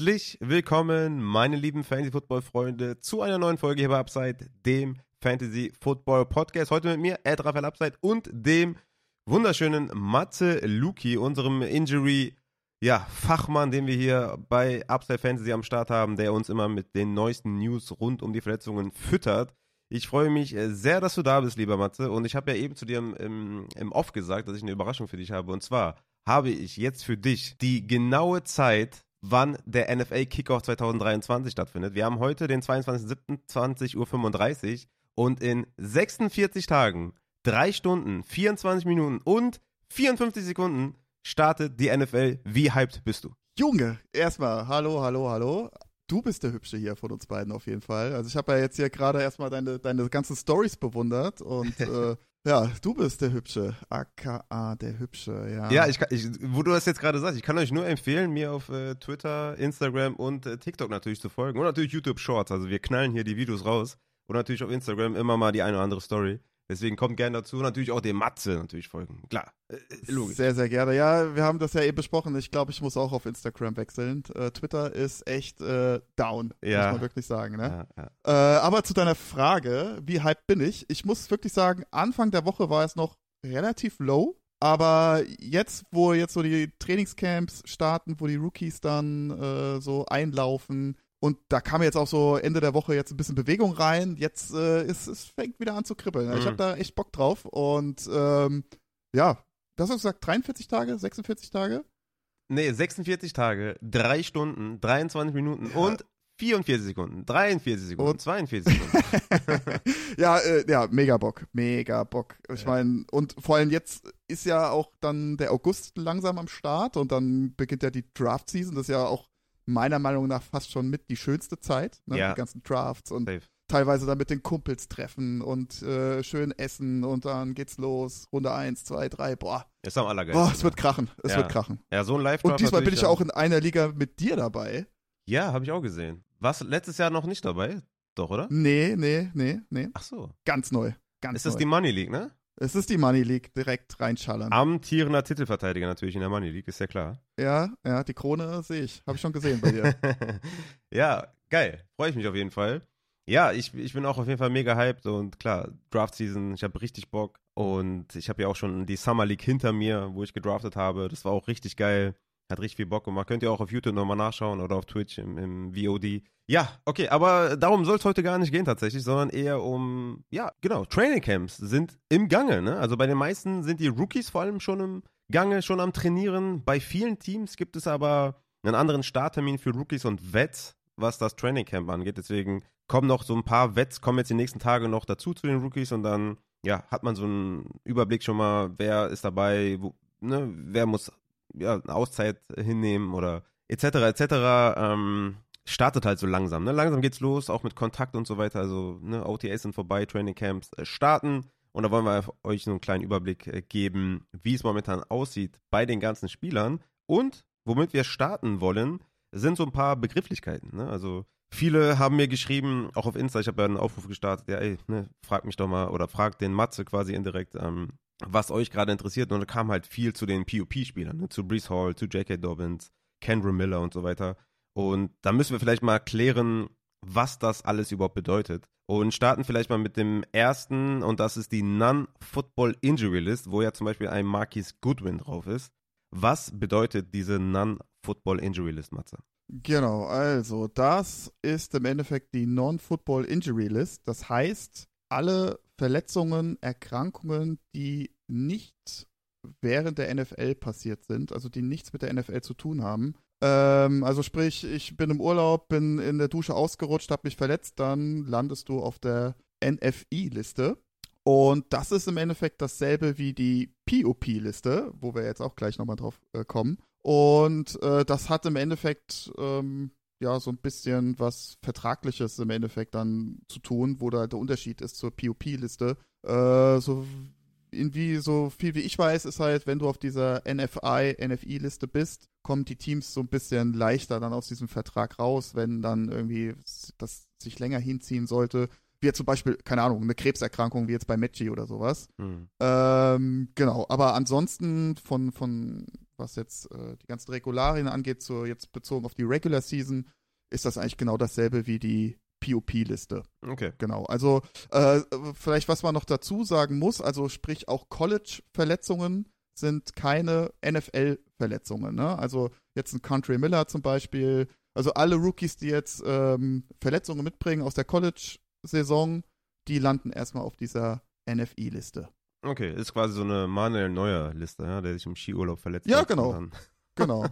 Herzlich willkommen, meine lieben Fantasy-Football-Freunde, zu einer neuen Folge hier bei Upside, dem Fantasy-Football-Podcast. Heute mit mir, Ed Raphael Upside und dem wunderschönen Matze Luki, unserem Injury- ja, Fachmann, den wir hier bei Upside Fantasy am Start haben, der uns immer mit den neuesten News rund um die Verletzungen füttert. Ich freue mich äh, sehr, dass du da bist, lieber Matze. Und ich habe ja eben zu dir im, im, im Off gesagt, dass ich eine Überraschung für dich habe. Und zwar habe ich jetzt für dich die genaue Zeit, wann der NFL Kickoff 2023 stattfindet. Wir haben heute den 22.07.20.35 Uhr und in 46 Tagen, 3 Stunden, 24 Minuten und 54 Sekunden startet die NFL. Wie hyped bist du? Junge, erstmal, hallo, hallo, hallo. Du bist der Hübsche hier von uns beiden auf jeden Fall. Also ich habe ja jetzt hier gerade erstmal deine, deine ganzen Stories bewundert und äh, ja, du bist der Hübsche, aka der Hübsche, ja. Ja, ich, ich, wo du das jetzt gerade sagst, ich kann euch nur empfehlen, mir auf äh, Twitter, Instagram und äh, TikTok natürlich zu folgen und natürlich YouTube Shorts. Also wir knallen hier die Videos raus und natürlich auf Instagram immer mal die eine oder andere Story. Deswegen kommt gerne dazu. Natürlich auch dem Matze natürlich folgen. Klar, äh, logisch. Sehr, sehr gerne. Ja, wir haben das ja eben besprochen. Ich glaube, ich muss auch auf Instagram wechseln. Äh, Twitter ist echt äh, down, ja. muss man wirklich sagen. Ne? Ja, ja. Äh, aber zu deiner Frage, wie hype bin ich? Ich muss wirklich sagen, Anfang der Woche war es noch relativ low. Aber jetzt, wo jetzt so die Trainingscamps starten, wo die Rookies dann äh, so einlaufen, und da kam jetzt auch so Ende der Woche jetzt ein bisschen Bewegung rein. Jetzt äh, ist es fängt wieder an zu kribbeln. Mhm. Ich habe da echt Bock drauf. Und ähm, ja, das hast du gesagt, 43 Tage, 46 Tage? Nee, 46 Tage, 3 Stunden, 23 Minuten ja. und 44 Sekunden, 43 Sekunden, und 42 Sekunden. ja, äh, ja, mega Bock, mega Bock. Ich ja. meine, und vor allem jetzt ist ja auch dann der August langsam am Start und dann beginnt ja die Draft-Season. Das ist ja auch meiner Meinung nach fast schon mit die schönste Zeit. Ne? Ja. Die ganzen Drafts und Safe. teilweise dann mit den Kumpels treffen und äh, schön essen und dann geht's los. Runde 1, 2, 3, boah. Ist am allergeilsten. Boah, es wird krachen. Es ja. wird krachen. Ja, so ein live Und diesmal bin ich ja auch in einer Liga mit dir dabei. Ja, habe ich auch gesehen. Warst du letztes Jahr noch nicht dabei? Doch, oder? Nee, nee, nee, nee. Ach so. Ganz neu. Ganz ist das die Money League, ne? Es ist die Money League, direkt reinschallern. Amtierender Titelverteidiger natürlich in der Money League, ist ja klar. Ja, ja, die Krone sehe ich. Habe ich schon gesehen bei dir. ja, geil. Freue ich mich auf jeden Fall. Ja, ich, ich bin auch auf jeden Fall mega hyped und klar, Draft Season, ich habe richtig Bock und ich habe ja auch schon die Summer League hinter mir, wo ich gedraftet habe. Das war auch richtig geil. Hat richtig viel Bock gemacht. Könnt ihr auch auf YouTube nochmal nachschauen oder auf Twitch im, im VOD. Ja, okay, aber darum soll es heute gar nicht gehen tatsächlich, sondern eher um, ja, genau, Training Camps sind im Gange. Ne? Also bei den meisten sind die Rookies vor allem schon im Gange, schon am Trainieren. Bei vielen Teams gibt es aber einen anderen Starttermin für Rookies und Vets, was das Training Camp angeht. Deswegen kommen noch so ein paar Vets, kommen jetzt die nächsten Tage noch dazu zu den Rookies und dann, ja, hat man so einen Überblick schon mal, wer ist dabei, wo, ne, wer muss ja, eine Auszeit hinnehmen oder etc. etc. Ähm, startet halt so langsam. Ne? Langsam geht's los, auch mit Kontakt und so weiter. Also ne, OTAs sind vorbei, Training Camps äh, starten. Und da wollen wir euch so einen kleinen Überblick äh, geben, wie es momentan aussieht bei den ganzen Spielern. Und womit wir starten wollen, sind so ein paar Begrifflichkeiten. Ne? Also viele haben mir geschrieben, auch auf Insta, ich habe ja einen Aufruf gestartet, ja ey, ne, frag mich doch mal oder frag den Matze quasi indirekt, ähm, was euch gerade interessiert. Und da kam halt viel zu den POP-Spielern, ne? zu Brees Hall, zu J.K. Dobbins, Kendra Miller und so weiter. Und da müssen wir vielleicht mal klären, was das alles überhaupt bedeutet. Und starten vielleicht mal mit dem ersten, und das ist die Non-Football Injury List, wo ja zum Beispiel ein Marquis Goodwin drauf ist. Was bedeutet diese Non-Football Injury List, Matze? Genau, also das ist im Endeffekt die Non-Football Injury List. Das heißt, alle Verletzungen, Erkrankungen, die nicht während der NFL passiert sind, also die nichts mit der NFL zu tun haben. Ähm, also sprich, ich bin im Urlaub, bin in der Dusche ausgerutscht, habe mich verletzt, dann landest du auf der NFI-Liste. Und das ist im Endeffekt dasselbe wie die POP-Liste, wo wir jetzt auch gleich nochmal drauf äh, kommen. Und äh, das hat im Endeffekt ähm, ja so ein bisschen was Vertragliches im Endeffekt dann zu tun, wo da der Unterschied ist zur POP-Liste. Äh, so irgendwie so viel wie ich weiß, ist halt, wenn du auf dieser NFI, NFI-Liste bist, kommen die Teams so ein bisschen leichter dann aus diesem Vertrag raus, wenn dann irgendwie das sich länger hinziehen sollte. Wie jetzt zum Beispiel, keine Ahnung, eine Krebserkrankung wie jetzt bei Mechi oder sowas. Hm. Ähm, genau, aber ansonsten von, von was jetzt äh, die ganzen Regularien angeht, so jetzt bezogen auf die Regular Season, ist das eigentlich genau dasselbe wie die POP-Liste. Okay. Genau. Also äh, vielleicht, was man noch dazu sagen muss, also sprich auch College-Verletzungen sind keine NFL-Verletzungen. Ne? Also jetzt ein Country Miller zum Beispiel, also alle Rookies, die jetzt ähm, Verletzungen mitbringen aus der College-Saison, die landen erstmal auf dieser NFI-Liste. Okay, ist quasi so eine Manuel Neuer-Liste, ja, der sich im Skiurlaub verletzt Ja, hat. genau. und Genau.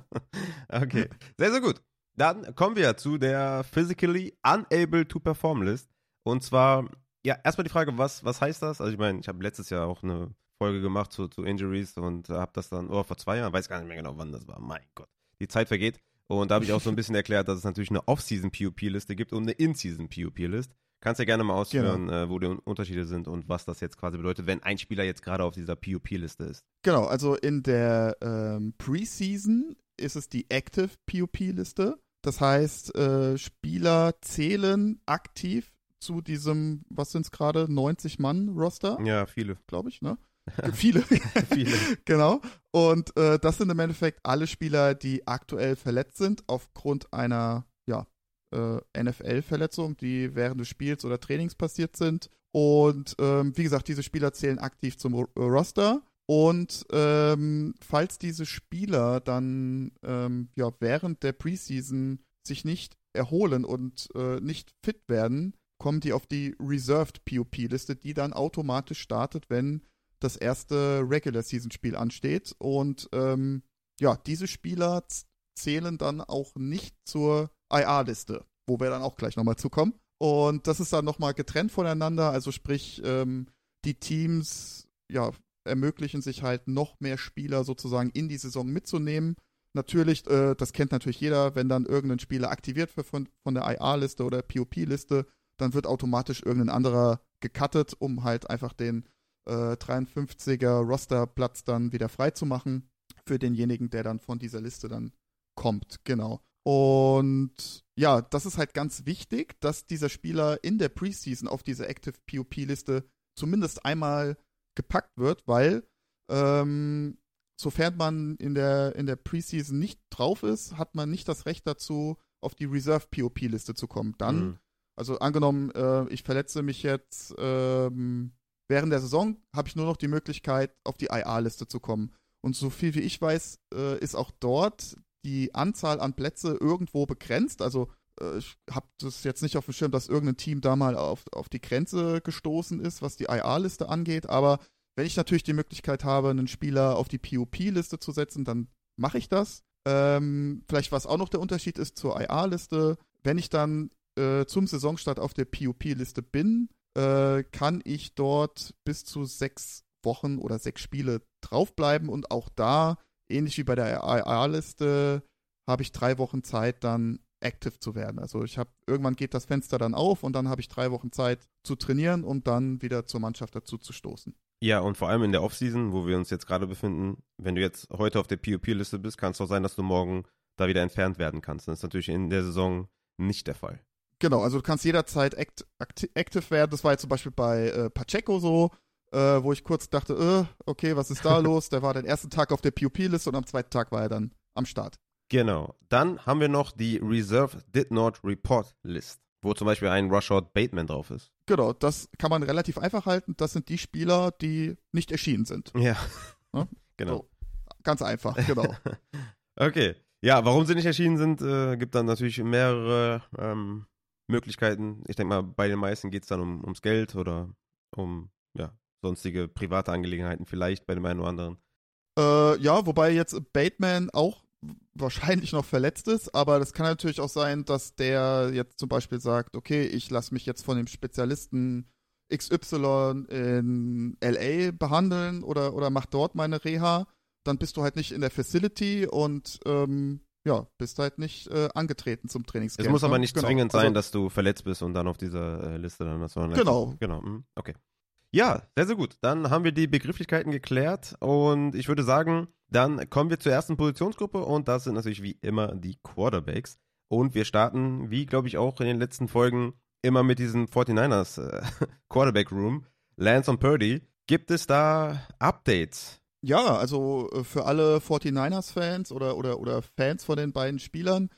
Dann okay, sehr, sehr gut. Dann kommen wir zu der Physically Unable to Perform List. Und zwar, ja, erstmal die Frage, was, was heißt das? Also ich meine, ich habe letztes Jahr auch eine Folge gemacht zu, zu Injuries und habe das dann, oh, vor zwei Jahren, weiß gar nicht mehr genau, wann das war. Mein Gott, die Zeit vergeht. Und da habe ich auch so ein bisschen erklärt, dass es natürlich eine Off-Season-POP-Liste gibt und eine In-Season-POP-List. Kannst ja gerne mal ausführen, äh, wo die Un- Unterschiede sind und was das jetzt quasi bedeutet, wenn ein Spieler jetzt gerade auf dieser POP-Liste ist. Genau, also in der ähm, Preseason ist es die Active POP-Liste. Das heißt, äh, Spieler zählen aktiv zu diesem, was sind es gerade, 90-Mann-Roster, Ja, viele. glaube ich, ne? Viele. viele. genau. Und äh, das sind im Endeffekt alle Spieler, die aktuell verletzt sind aufgrund einer ja, äh, NFL-Verletzung, die während des Spiels oder Trainings passiert sind. Und ähm, wie gesagt, diese Spieler zählen aktiv zum Ro- Roster. Und ähm, falls diese Spieler dann ähm, ja, während der Preseason sich nicht erholen und äh, nicht fit werden, kommen die auf die Reserved POP-Liste, die dann automatisch startet, wenn das erste Regular Season Spiel ansteht. Und ähm, ja, diese Spieler zählen dann auch nicht zur IR-Liste, wo wir dann auch gleich nochmal zukommen. Und das ist dann nochmal getrennt voneinander. Also sprich, ähm, die Teams ja, ermöglichen sich halt noch mehr Spieler sozusagen in die Saison mitzunehmen. Natürlich, äh, das kennt natürlich jeder, wenn dann irgendein Spieler aktiviert wird von, von der IR-Liste oder POP-Liste, dann wird automatisch irgendein anderer gecuttet, um halt einfach den äh, 53er Rosterplatz dann wieder frei zu machen für denjenigen, der dann von dieser Liste dann kommt. Genau. Und ja, das ist halt ganz wichtig, dass dieser Spieler in der Preseason auf diese Active POP-Liste zumindest einmal gepackt wird, weil ähm, sofern man in der, in der Preseason nicht drauf ist, hat man nicht das Recht dazu, auf die Reserve POP-Liste zu kommen. Dann Mhm. also angenommen, äh, ich verletze mich jetzt ähm, während der Saison, habe ich nur noch die Möglichkeit, auf die IA-Liste zu kommen. Und so viel wie ich weiß, äh, ist auch dort die Anzahl an Plätze irgendwo begrenzt. Also ich habe das jetzt nicht auf dem Schirm, dass irgendein Team da mal auf, auf die Grenze gestoßen ist, was die IA-Liste angeht. Aber wenn ich natürlich die Möglichkeit habe, einen Spieler auf die POP-Liste zu setzen, dann mache ich das. Ähm, vielleicht was auch noch der Unterschied ist zur IA-Liste, wenn ich dann äh, zum Saisonstart auf der POP-Liste bin, äh, kann ich dort bis zu sechs Wochen oder sechs Spiele draufbleiben und auch da, ähnlich wie bei der IA-Liste, habe ich drei Wochen Zeit, dann active zu werden. Also ich habe irgendwann geht das Fenster dann auf und dann habe ich drei Wochen Zeit zu trainieren und dann wieder zur Mannschaft dazu zu stoßen. Ja, und vor allem in der Offseason, wo wir uns jetzt gerade befinden, wenn du jetzt heute auf der POP-Liste bist, kann es auch sein, dass du morgen da wieder entfernt werden kannst. Das ist natürlich in der Saison nicht der Fall. Genau, also du kannst jederzeit act acti active werden. Das war jetzt zum Beispiel bei äh, Pacheco so, äh, wo ich kurz dachte, äh, okay, was ist da los? Der war den ersten Tag auf der POP-Liste und am zweiten Tag war er dann am Start. Genau. Dann haben wir noch die Reserve Did Not Report List, wo zum Beispiel ein Rushout Bateman drauf ist. Genau, das kann man relativ einfach halten. Das sind die Spieler, die nicht erschienen sind. Ja. Ja? Genau. So. Ganz einfach, genau. Okay. Ja, warum sie nicht erschienen sind, äh, gibt dann natürlich mehrere ähm, Möglichkeiten. Ich denke mal, bei den meisten geht es dann um, ums Geld oder um ja, sonstige private Angelegenheiten vielleicht bei dem einen oder anderen. Äh, ja, wobei jetzt Bateman auch wahrscheinlich noch verletzt ist, aber das kann natürlich auch sein, dass der jetzt zum Beispiel sagt, okay, ich lasse mich jetzt von dem Spezialisten XY in LA behandeln oder, oder mach dort meine Reha, dann bist du halt nicht in der Facility und ähm, ja, bist halt nicht äh, angetreten zum Es Trainingscamp. muss aber ne? nicht Genau. zwingend sein, Also, dass du verletzt bist und dann auf dieser äh, Liste dann hast. sondern Genau. Genau. mhm, Okay. Ja, sehr, sehr gut. Dann haben wir die Begrifflichkeiten geklärt und ich würde sagen, dann kommen wir zur ersten Positionsgruppe und das sind natürlich wie immer die Quarterbacks. Und wir starten, wie glaube ich auch in den letzten Folgen, immer mit diesem 49ers äh, Quarterback Room. Lance und Purdy. Gibt es da Updates Ja, also äh, für alle 49ers-Fans oder, oder, oder Fans von den beiden Spielern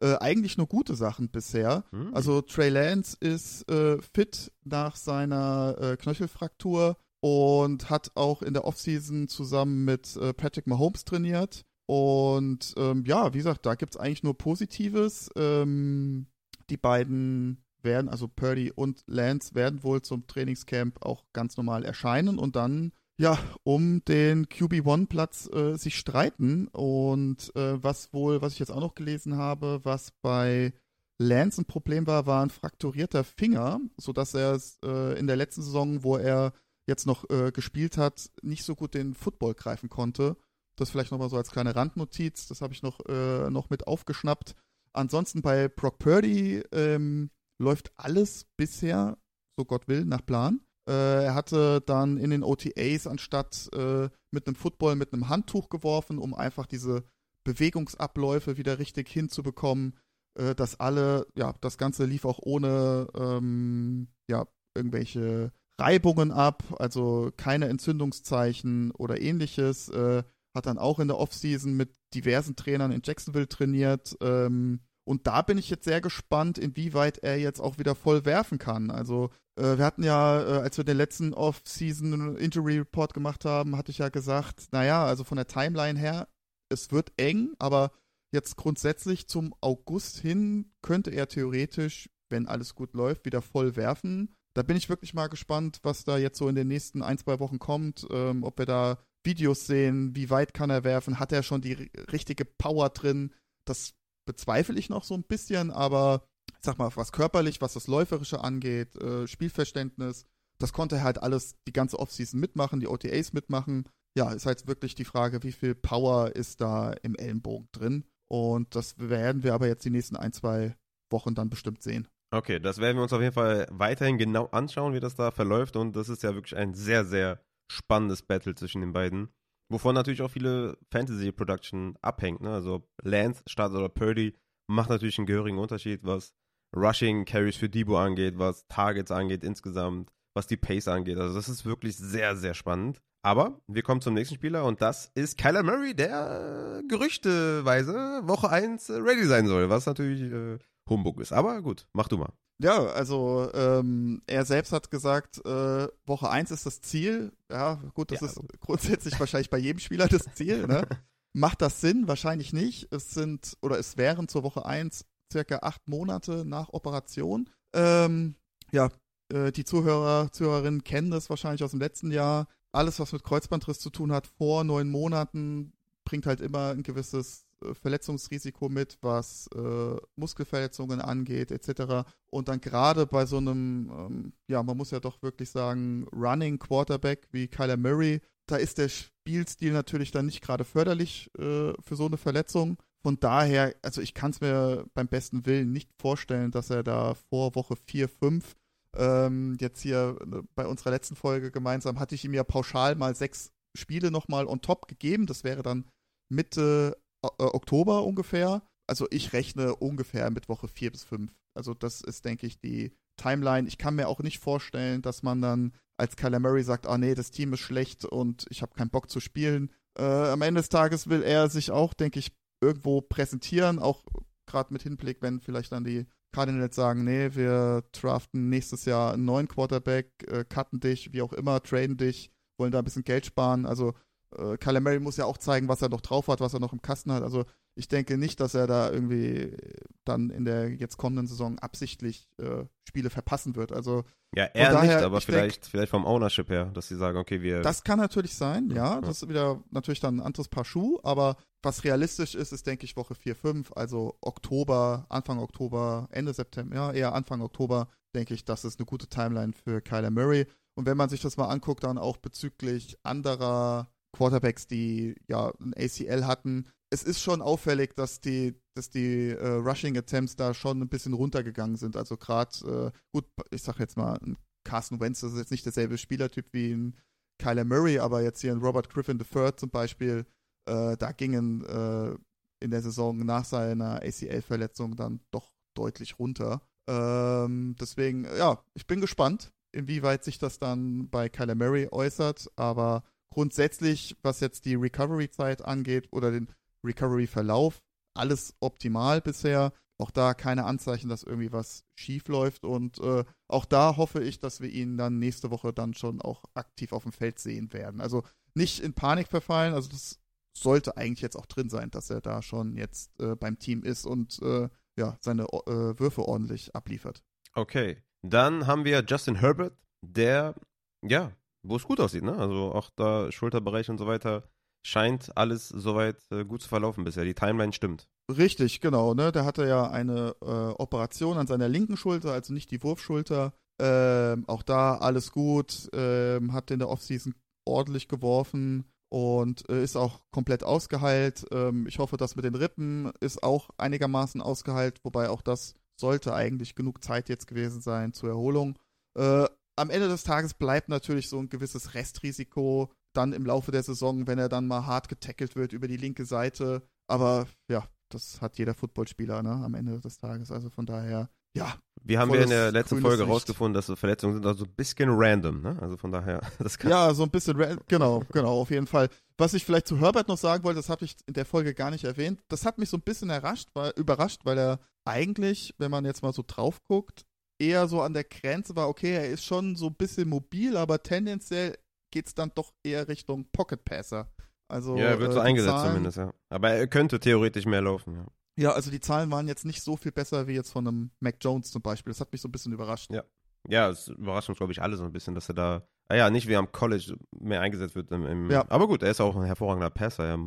äh, eigentlich nur gute Sachen bisher. Mhm. Also Trey Lance ist äh, fit nach seiner äh, Knöchelfraktur und hat auch in der Offseason zusammen mit äh, Patrick Mahomes trainiert. Und ähm, ja, wie gesagt, da gibt es eigentlich nur Positives. Ähm, die beiden werden, also Purdy und Lance, werden wohl zum Trainingscamp auch ganz normal erscheinen und dann ja, um den QB1-Platz äh, sich streiten. Und äh, was wohl, was ich jetzt auch noch gelesen habe, was bei Lance ein Problem war, war ein frakturierter Finger, sodass er äh, in der letzten Saison, wo er jetzt noch äh, gespielt hat, nicht so gut den Football greifen konnte. Das vielleicht nochmal so als kleine Randnotiz, das habe ich noch, äh, noch mit aufgeschnappt. Ansonsten bei Brock Purdy ähm, läuft alles bisher, so Gott will, nach Plan. Äh, er hatte dann in den OTAs anstatt äh, mit einem Football mit einem Handtuch geworfen, um einfach diese Bewegungsabläufe wieder richtig hinzubekommen, äh, dass alle, ja, das Ganze lief auch ohne ähm, ja, irgendwelche Reibungen ab, also keine Entzündungszeichen oder ähnliches. Äh, hat dann auch in der Offseason mit diversen Trainern in Jacksonville trainiert. Ähm, und da bin ich jetzt sehr gespannt, inwieweit er jetzt auch wieder voll werfen kann. Also äh, wir hatten ja, äh, als wir den letzten Off-Season Injury Report gemacht haben, hatte ich ja gesagt, naja, also von der Timeline her, es wird eng, aber jetzt grundsätzlich zum August hin könnte er theoretisch, wenn alles gut läuft, wieder voll werfen. Da bin ich wirklich mal gespannt, was da jetzt so in den nächsten ein, zwei Wochen kommt, ähm, ob wir da Videos sehen, wie weit kann er werfen, hat er schon die richtige Power drin. Das bezweifle ich noch so ein bisschen, aber ich sag mal, was körperlich, was das Läuferische angeht, äh, Spielverständnis, das konnte er halt alles die ganze Offseason mitmachen, die OTAs mitmachen. Ja, ist halt wirklich die Frage, wie viel Power ist da im Ellenbogen drin. Und das werden wir aber jetzt die nächsten ein, zwei Wochen dann bestimmt sehen. Okay, das werden wir uns auf jeden Fall weiterhin genau anschauen, wie das da verläuft. Und das ist ja wirklich ein sehr, sehr spannendes Battle zwischen den beiden. Wovon natürlich auch viele Fantasy-Production abhängt. Ne? Also Lance, Start oder Purdy macht natürlich einen gehörigen Unterschied, was Rushing Carries für Debo angeht, was Targets angeht insgesamt, was die Pace angeht. Also das ist wirklich sehr, sehr spannend. Aber wir kommen zum nächsten Spieler und das ist Kyler Murray, der gerüchteweise Woche 1 ready sein soll, was natürlich äh, Humbug ist. Aber gut, mach du mal. Ja, also ähm, er selbst hat gesagt, äh, Woche 1 ist das Ziel. Ja, gut, das ja. ist grundsätzlich wahrscheinlich bei jedem Spieler das Ziel. Ne? Macht das Sinn? Wahrscheinlich nicht. Es sind, oder es wären zur Woche 1 circa acht Monate nach Operation. Ähm, ja, äh, die Zuhörer, Zuhörerinnen kennen das wahrscheinlich aus dem letzten Jahr. Alles, was mit Kreuzbandriss zu tun hat, vor neun Monaten, bringt halt immer ein gewisses Verletzungsrisiko mit, was äh, Muskelverletzungen angeht, etc. Und dann gerade bei so einem, ähm, ja, man muss ja doch wirklich sagen, Running Quarterback wie Kyler Murray, da ist der Spielstil natürlich dann nicht gerade förderlich äh, für so eine Verletzung. Von daher, also ich kann es mir beim besten Willen nicht vorstellen, dass er da vor Woche 4, 5 ähm, jetzt hier äh, bei unserer letzten Folge gemeinsam hatte ich ihm ja pauschal mal sechs Spiele nochmal on top gegeben. Das wäre dann Mitte äh, Oktober ungefähr. Also ich rechne ungefähr mit Woche 4 bis 5. Also das ist, denke ich, die Timeline. Ich kann mir auch nicht vorstellen, dass man dann als Kyler Murray sagt, ah nee, das Team ist schlecht und ich habe keinen Bock zu spielen. Äh, am Ende des Tages will er sich auch, denke ich, irgendwo präsentieren, auch gerade mit Hinblick, wenn vielleicht dann die Cardinals sagen, nee, wir draften nächstes Jahr einen neuen Quarterback, äh, cutten dich, wie auch immer, traden dich, wollen da ein bisschen Geld sparen. Also äh, Kyler Murray muss ja auch zeigen, was er noch drauf hat, was er noch im Kasten hat. Also ich denke nicht, dass er da irgendwie dann in der jetzt kommenden Saison absichtlich äh, Spiele verpassen wird. Also ja, er daher, nicht, aber vielleicht, denk, vielleicht vom Ownership her, dass sie sagen, okay, wir. Das kann natürlich sein, ja. ja. Das ist wieder natürlich dann ein anderes Paar Schuh, aber was realistisch ist, ist, denke ich, Woche 4, 5, also Oktober, Anfang Oktober, Ende September, ja, eher Anfang Oktober, denke ich, das ist eine gute Timeline für Kyler Murray. Und wenn man sich das mal anguckt, dann auch bezüglich anderer Quarterbacks, die ja ein ACL hatten. Es ist schon auffällig, dass die, dass die äh, Rushing Attempts da schon ein bisschen runtergegangen sind. Also gerade, äh, gut, ich sag jetzt mal, Carson Wentz das ist jetzt nicht derselbe Spielertyp wie ein Kyler Murray, aber jetzt hier ein Robert Griffin III zum Beispiel, äh, da gingen äh, in der Saison nach seiner ACL-Verletzung dann doch deutlich runter. Ähm, deswegen, ja, ich bin gespannt, inwieweit sich das dann bei Kyler Murray äußert, aber grundsätzlich, was jetzt die Recovery-Zeit angeht oder den Recovery-Verlauf, alles optimal bisher. Auch da keine Anzeichen, dass irgendwie was schief läuft. Und äh, auch da hoffe ich, dass wir ihn dann nächste Woche dann schon auch aktiv auf dem Feld sehen werden. Also nicht in Panik verfallen. Also das sollte eigentlich jetzt auch drin sein, dass er da schon jetzt äh, beim Team ist und äh, ja, seine äh, Würfe ordentlich abliefert. Okay. Dann haben wir Justin Herbert, der, ja, wo es gut aussieht, ne? Also auch da Schulterbereich und so weiter scheint alles soweit äh, gut zu verlaufen bisher. Die Timeline stimmt. Richtig, genau. Ne? Der hatte ja eine äh, Operation an seiner linken Schulter, also nicht die Wurfschulter. Ähm, auch da alles gut. Ähm, hat in der Offseason ordentlich geworfen und äh, ist auch komplett ausgeheilt. Ähm, ich hoffe, das mit den Rippen ist auch einigermaßen ausgeheilt, wobei auch das sollte eigentlich genug Zeit jetzt gewesen sein zur Erholung. Äh, am Ende des Tages bleibt natürlich so ein gewisses Restrisiko dann im Laufe der Saison, wenn er dann mal hart getackelt wird über die linke Seite. Aber ja, das hat jeder Footballspieler ne, am Ende des Tages. Also von daher, ja. Wir haben wir in der letzten Folge Licht. rausgefunden, dass so Verletzungen sind also ein bisschen random, ne? Also von daher, das kann Ja, so ein bisschen random, genau, genau, auf jeden Fall. Was ich vielleicht zu Herbert noch sagen wollte, das habe ich in der Folge gar nicht erwähnt. Das hat mich so ein bisschen errascht, weil, überrascht, weil er eigentlich, wenn man jetzt mal so drauf guckt, eher so an der Grenze war, okay, er ist schon so ein bisschen mobil, aber tendenziell geht es dann doch eher Richtung Pocket Passer. Also, ja, er wird so äh, eingesetzt Zahlen, zumindest, ja. Aber er könnte theoretisch mehr laufen, ja. Ja, also die Zahlen waren jetzt nicht so viel besser wie jetzt von einem Mac Jones zum Beispiel. Das hat mich so ein bisschen überrascht. Ja. Ja, es überrascht uns, glaube ich, alle so ein bisschen, dass er da, ah ja, nicht wie am College mehr eingesetzt wird. Im, im, ja. Aber gut, er ist auch ein hervorragender Passer. Ja,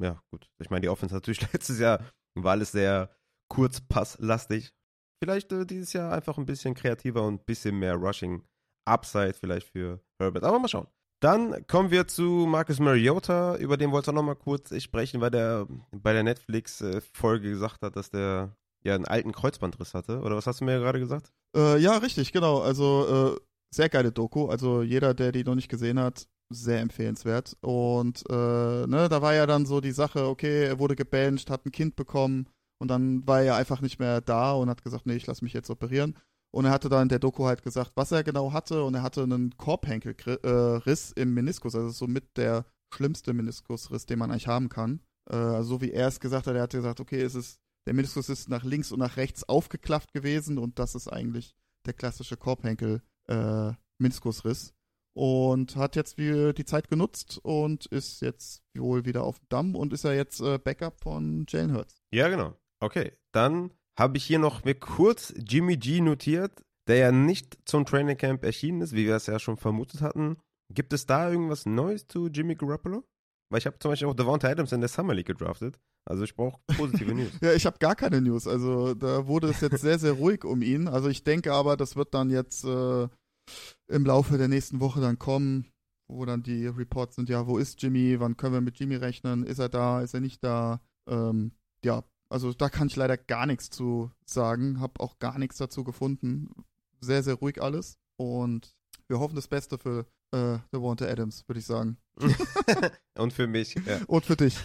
ja gut. Ich meine, die Offense natürlich letztes Jahr war alles sehr kurzpasslastig. Vielleicht äh, dieses Jahr einfach ein bisschen kreativer und ein bisschen mehr Rushing Upside vielleicht für Herbert. Aber mal schauen. Dann kommen wir zu Marcus Mariota, über den wollte ich auch noch mal kurz sprechen, weil der bei der Netflix-Folge gesagt hat, dass der ja einen alten Kreuzbandriss hatte. Oder was hast du mir gerade gesagt? Äh, ja, richtig, genau. Also äh, sehr geile Doku. Also jeder, der die noch nicht gesehen hat, sehr empfehlenswert. Und äh, ne, da war ja dann so die Sache, okay, er wurde gebancht, hat ein Kind bekommen und dann war er einfach nicht mehr da und hat gesagt, nee, ich lasse mich jetzt operieren. Und er hatte dann in der Doku halt gesagt, was er genau hatte. Und er hatte einen Korbhenkelriss im Meniskus. Also so mit der schlimmste Meniskusriss, den man eigentlich haben kann. Äh, also so wie er es gesagt hat, er hat gesagt, okay, es ist, der Meniskus ist nach links und nach rechts aufgeklafft gewesen und das ist eigentlich der klassische Korbhenkel-Meniskusriss. Äh, und hat jetzt die Zeit genutzt und ist jetzt wohl wieder auf dem Damm und ist ja jetzt äh, Backup von Jalen Hurts. Ja, genau. Okay, dann habe ich hier noch mir kurz Jimmy G notiert, der ja nicht zum Training Camp erschienen ist, wie wir es ja schon vermutet hatten. Gibt es da irgendwas Neues zu Jimmy Garoppolo? Weil ich habe zum Beispiel auch Devonta Adams in der Summer League gedraftet. Also ich brauche positive News. ja, ich habe gar keine News. Also da wurde es jetzt sehr, sehr ruhig um ihn. Also ich denke aber, das wird dann jetzt äh, im Laufe der nächsten Woche dann kommen, wo dann die Reports sind, ja, wo ist Jimmy? Wann können wir mit Jimmy rechnen? Ist er da? Ist er nicht da? Ähm, ja, also da kann ich leider gar nichts zu sagen, habe auch gar nichts dazu gefunden. Sehr, sehr ruhig alles und wir hoffen das Beste für äh, Devonta Adams, würde ich sagen. und für mich. Ja. Und für dich.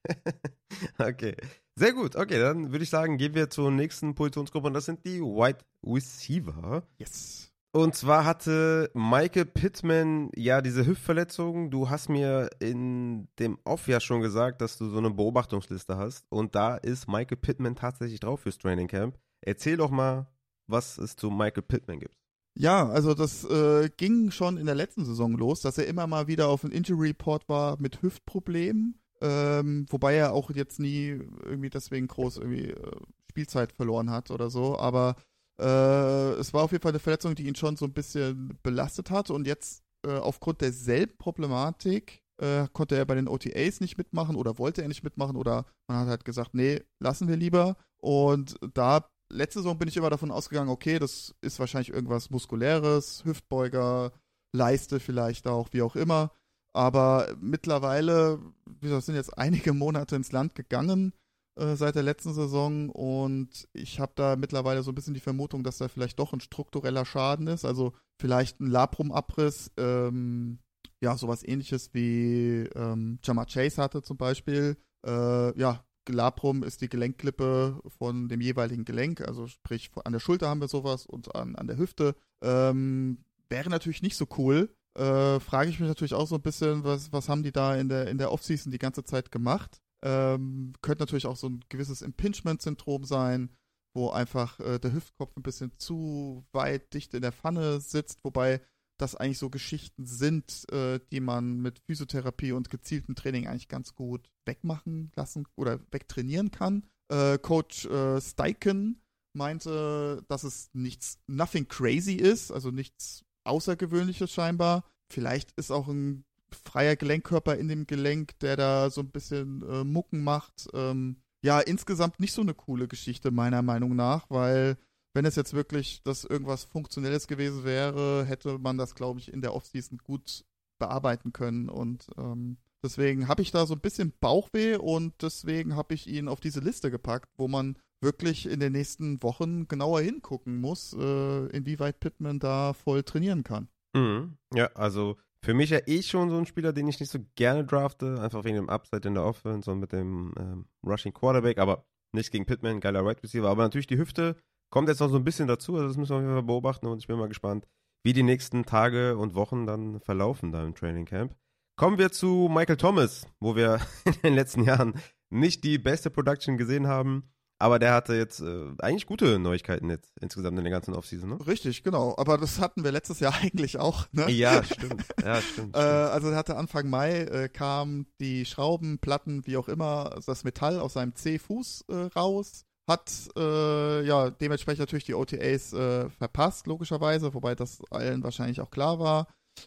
okay. Sehr gut. Okay, dann würde ich sagen, gehen wir zur nächsten Positionsgruppe und das sind die White Receiver. Yes. Und zwar hatte Michael Pittman ja diese Hüftverletzung. Du hast mir in dem Off ja schon gesagt, dass du so eine Beobachtungsliste hast. Und da ist Michael Pittman tatsächlich drauf fürs Training Camp. Erzähl doch mal, was es zu Michael Pittman gibt. Ja, also das äh, ging schon in der letzten Saison los, dass er immer mal wieder auf einem Injury Report war mit Hüftproblemen. Ähm, wobei er auch jetzt nie irgendwie deswegen groß irgendwie äh, Spielzeit verloren hat oder so. Aber äh, es war auf jeden Fall eine Verletzung, die ihn schon so ein bisschen belastet hat und jetzt äh, aufgrund derselben Problematik äh, konnte er bei den OTAs nicht mitmachen oder wollte er nicht mitmachen oder man hat halt gesagt, nee, lassen wir lieber. Und da, letzte Saison bin ich immer davon ausgegangen, okay, das ist wahrscheinlich irgendwas Muskuläres, Hüftbeuger, Leiste vielleicht auch, wie auch immer. Aber mittlerweile, wie gesagt, sind jetzt einige Monate ins Land gegangen äh, seit der letzten Saison und ich habe da mittlerweile so ein bisschen die Vermutung, dass da vielleicht doch ein struktureller Schaden ist, also vielleicht ein Labrum-Abriss, ähm, ja, sowas ähnliches wie ähm, Jama Chase hatte zum Beispiel. Äh, ja, Labrum ist die Gelenkklippe von dem jeweiligen Gelenk, also sprich an der Schulter haben wir sowas und an, an der Hüfte. Ähm, wäre natürlich nicht so cool, äh, frage ich mich natürlich auch so ein bisschen, was, was haben die da in der, in der Offseason die ganze Zeit gemacht? Ähm, könnte natürlich auch so ein gewisses Impingement-Syndrom sein, wo einfach äh, der Hüftkopf ein bisschen zu weit dicht in der Pfanne sitzt, wobei das eigentlich so Geschichten sind, äh, die man mit Physiotherapie und gezieltem Training eigentlich ganz gut wegmachen lassen oder wegtrainieren kann. Äh, Coach äh, Steichen meinte, dass es nichts, nothing crazy ist, also nichts Außergewöhnliches scheinbar. Vielleicht ist auch ein freier Gelenkkörper in dem Gelenk, der da so ein bisschen äh, Mucken macht. Ähm, ja, insgesamt nicht so eine coole Geschichte, meiner Meinung nach, weil wenn es jetzt wirklich das irgendwas Funktionelles gewesen wäre, hätte man das, glaube ich, in der Offseason gut bearbeiten können. Und ähm, deswegen habe ich da so ein bisschen Bauchweh und deswegen habe ich ihn auf diese Liste gepackt, wo man wirklich in den nächsten Wochen genauer hingucken muss, äh, inwieweit Pittman da voll trainieren kann. Mhm. Ja, also für mich ja eh schon so ein Spieler, den ich nicht so gerne drafte, einfach wegen dem Upside in der Offense und mit dem ähm, Rushing Quarterback, aber nicht gegen Pittman, geiler Right Receiver, aber natürlich die Hüfte kommt jetzt noch so ein bisschen dazu, also das müssen wir auf jeden Fall beobachten und ich bin mal gespannt, wie die nächsten Tage und Wochen dann verlaufen da im Training Camp. Kommen wir zu Michael Thomas, wo wir in den letzten Jahren nicht die beste Production gesehen haben. Aber der hatte jetzt äh, eigentlich gute Neuigkeiten jetzt insgesamt in der ganzen Offseason, ne? Richtig, genau. Aber das hatten wir letztes Jahr eigentlich auch, ne? Ja, stimmt. Ja, stimmt. äh, also er hatte Anfang Mai äh, kam die Schrauben, Platten, wie auch immer, also das Metall aus seinem C-Fuß äh, raus. Hat äh, ja dementsprechend natürlich die OTAs äh, verpasst, logischerweise, wobei das allen wahrscheinlich auch klar war.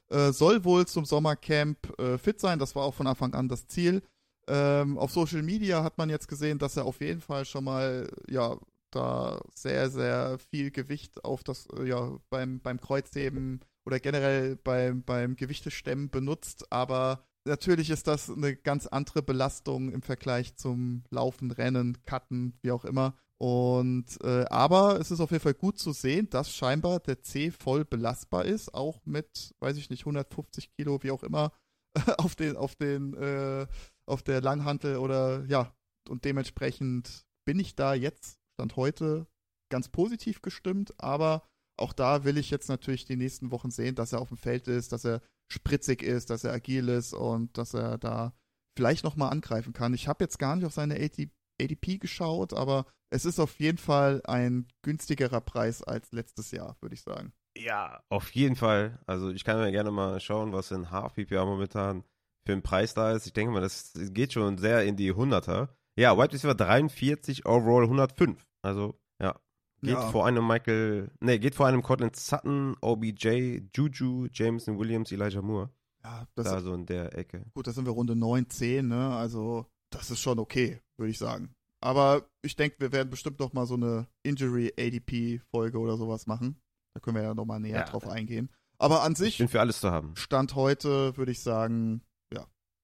soll wohl zum Sommercamp fit sein, das war auch von Anfang an das Ziel. Ähm, auf Social Media hat man jetzt gesehen, dass er auf jeden Fall schon mal, ja, da sehr, sehr viel Gewicht auf das, äh, ja, beim, beim Kreuzheben oder generell beim, beim Gewichtestemmen benutzt, aber natürlich ist das eine ganz andere Belastung im Vergleich zum Laufen, Rennen, Cutten, wie auch immer. Und äh, aber es ist auf jeden Fall gut zu sehen, dass scheinbar der C voll belastbar ist, auch mit, weiß ich nicht, 150 Kilo, wie auch immer, auf den, auf den äh, auf der Langhantel oder ja, und dementsprechend bin ich da jetzt, Stand heute, ganz positiv gestimmt, aber auch da will ich jetzt natürlich die nächsten Wochen sehen, dass er auf dem Feld ist, dass er spritzig ist, dass er agil ist und dass er da vielleicht nochmal angreifen kann. Ich habe jetzt gar nicht auf seine ADP geschaut, aber es ist auf jeden Fall ein günstigerer Preis als letztes Jahr, würde ich sagen. Ja, auf jeden Fall. Also ich kann mir gerne mal schauen, was in Half PPA momentan für einen Preis da ist. Ich denke mal, das geht schon sehr in die 100er. Ja, Wide Receiver 43, Overall 105. Also, ja. Geht ja. vor einem Michael, nee, geht vor einem Cortland Sutton, OBJ, Juju, Jameson Williams, Elijah Moore. Ja, das da so in der Ecke. Gut, da sind wir Runde 9, 10, ne? Also, das ist schon okay, würde ich sagen. Aber ich denke, wir werden bestimmt noch mal so eine Injury ADP Folge oder sowas machen. Da können wir ja noch mal näher ja. drauf eingehen. Aber an sich. Ich bin für alles zu haben. Stand heute, würde ich sagen,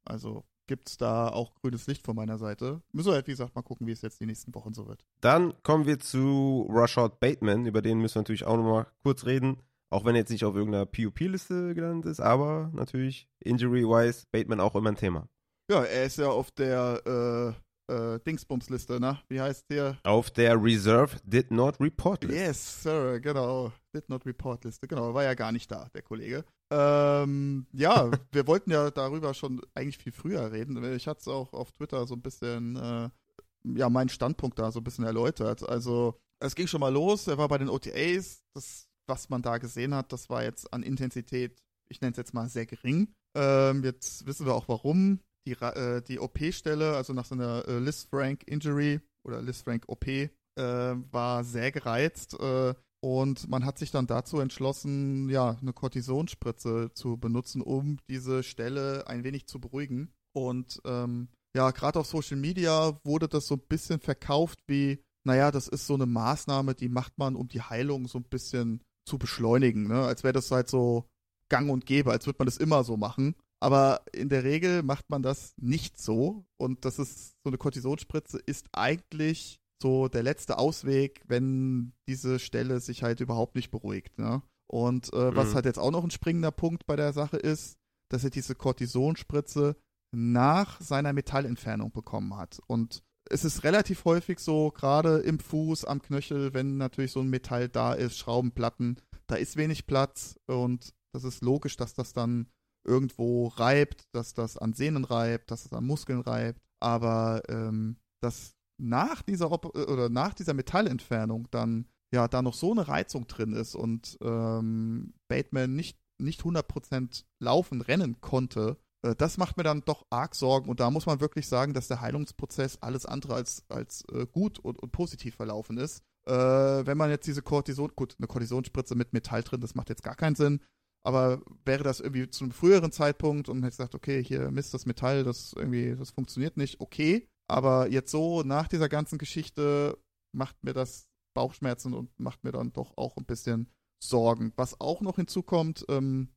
also gibt es da auch grünes Licht von meiner Seite. Müssen wir halt, wie gesagt, mal gucken, wie es jetzt die nächsten Wochen so wird. Dann kommen wir zu Rashad Bateman, über den müssen wir natürlich auch nochmal kurz reden. Auch wenn er jetzt nicht auf irgendeiner PUP-Liste gelandet ist, aber natürlich injury-wise Bateman auch immer ein Thema. Ja, er ist ja auf der äh, äh, Dingsbums-Liste, ne? Wie heißt der? Auf der Reserve Did Not Report Liste. Yes, Sir, genau. Did Not Report Liste, genau. War ja gar nicht da, der Kollege. Ähm, ja, wir wollten ja darüber schon eigentlich viel früher reden. Ich hatte es auch auf Twitter so ein bisschen, äh, ja, meinen Standpunkt da so ein bisschen erläutert. Also, es ging schon mal los. Er war bei den OTAs. Das, was man da gesehen hat, das war jetzt an Intensität, ich nenne es jetzt mal sehr gering. Ähm, jetzt wissen wir auch warum die, äh, die OP-Stelle, also nach seiner äh, Liz Frank Injury oder Liz Frank OP, äh, war sehr gereizt. Äh, und man hat sich dann dazu entschlossen, ja, eine Kortisonspritze zu benutzen, um diese Stelle ein wenig zu beruhigen. Und ähm, ja, gerade auf Social Media wurde das so ein bisschen verkauft wie, naja, das ist so eine Maßnahme, die macht man, um die Heilung so ein bisschen zu beschleunigen, ne? Als wäre das halt so gang und gäbe, als würde man das immer so machen. Aber in der Regel macht man das nicht so. Und das ist so eine Kortisonspritze ist eigentlich so der letzte Ausweg, wenn diese Stelle sich halt überhaupt nicht beruhigt. Ne? Und äh, mhm. was halt jetzt auch noch ein springender Punkt bei der Sache ist, dass er diese Kortisonspritze nach seiner Metallentfernung bekommen hat. Und es ist relativ häufig so, gerade im Fuß, am Knöchel, wenn natürlich so ein Metall da ist, Schraubenplatten, da ist wenig Platz und Das ist logisch, dass das dann irgendwo reibt, dass das an Sehnen reibt, dass es an Muskeln reibt. Aber ähm, dass nach dieser Op oder nach dieser Metallentfernung dann ja da noch so eine Reizung drin ist und ähm, Bateman nicht nicht 100% laufen, rennen konnte, äh, das macht mir dann doch arg Sorgen. Und da muss man wirklich sagen, dass der Heilungsprozess alles andere als, als äh, gut und, und, positiv verlaufen ist. Äh, wenn man jetzt diese Cortison, gut, eine Cortisonspritze mit Metall drin, das macht jetzt gar keinen Sinn. Aber wäre das irgendwie zu einem früheren Zeitpunkt und hätte gesagt, okay, hier misst das Metall, das irgendwie, das funktioniert nicht, okay. Aber jetzt so nach dieser ganzen Geschichte macht mir das Bauchschmerzen und macht mir dann doch auch ein bisschen Sorgen. Was auch noch hinzukommt, ähm,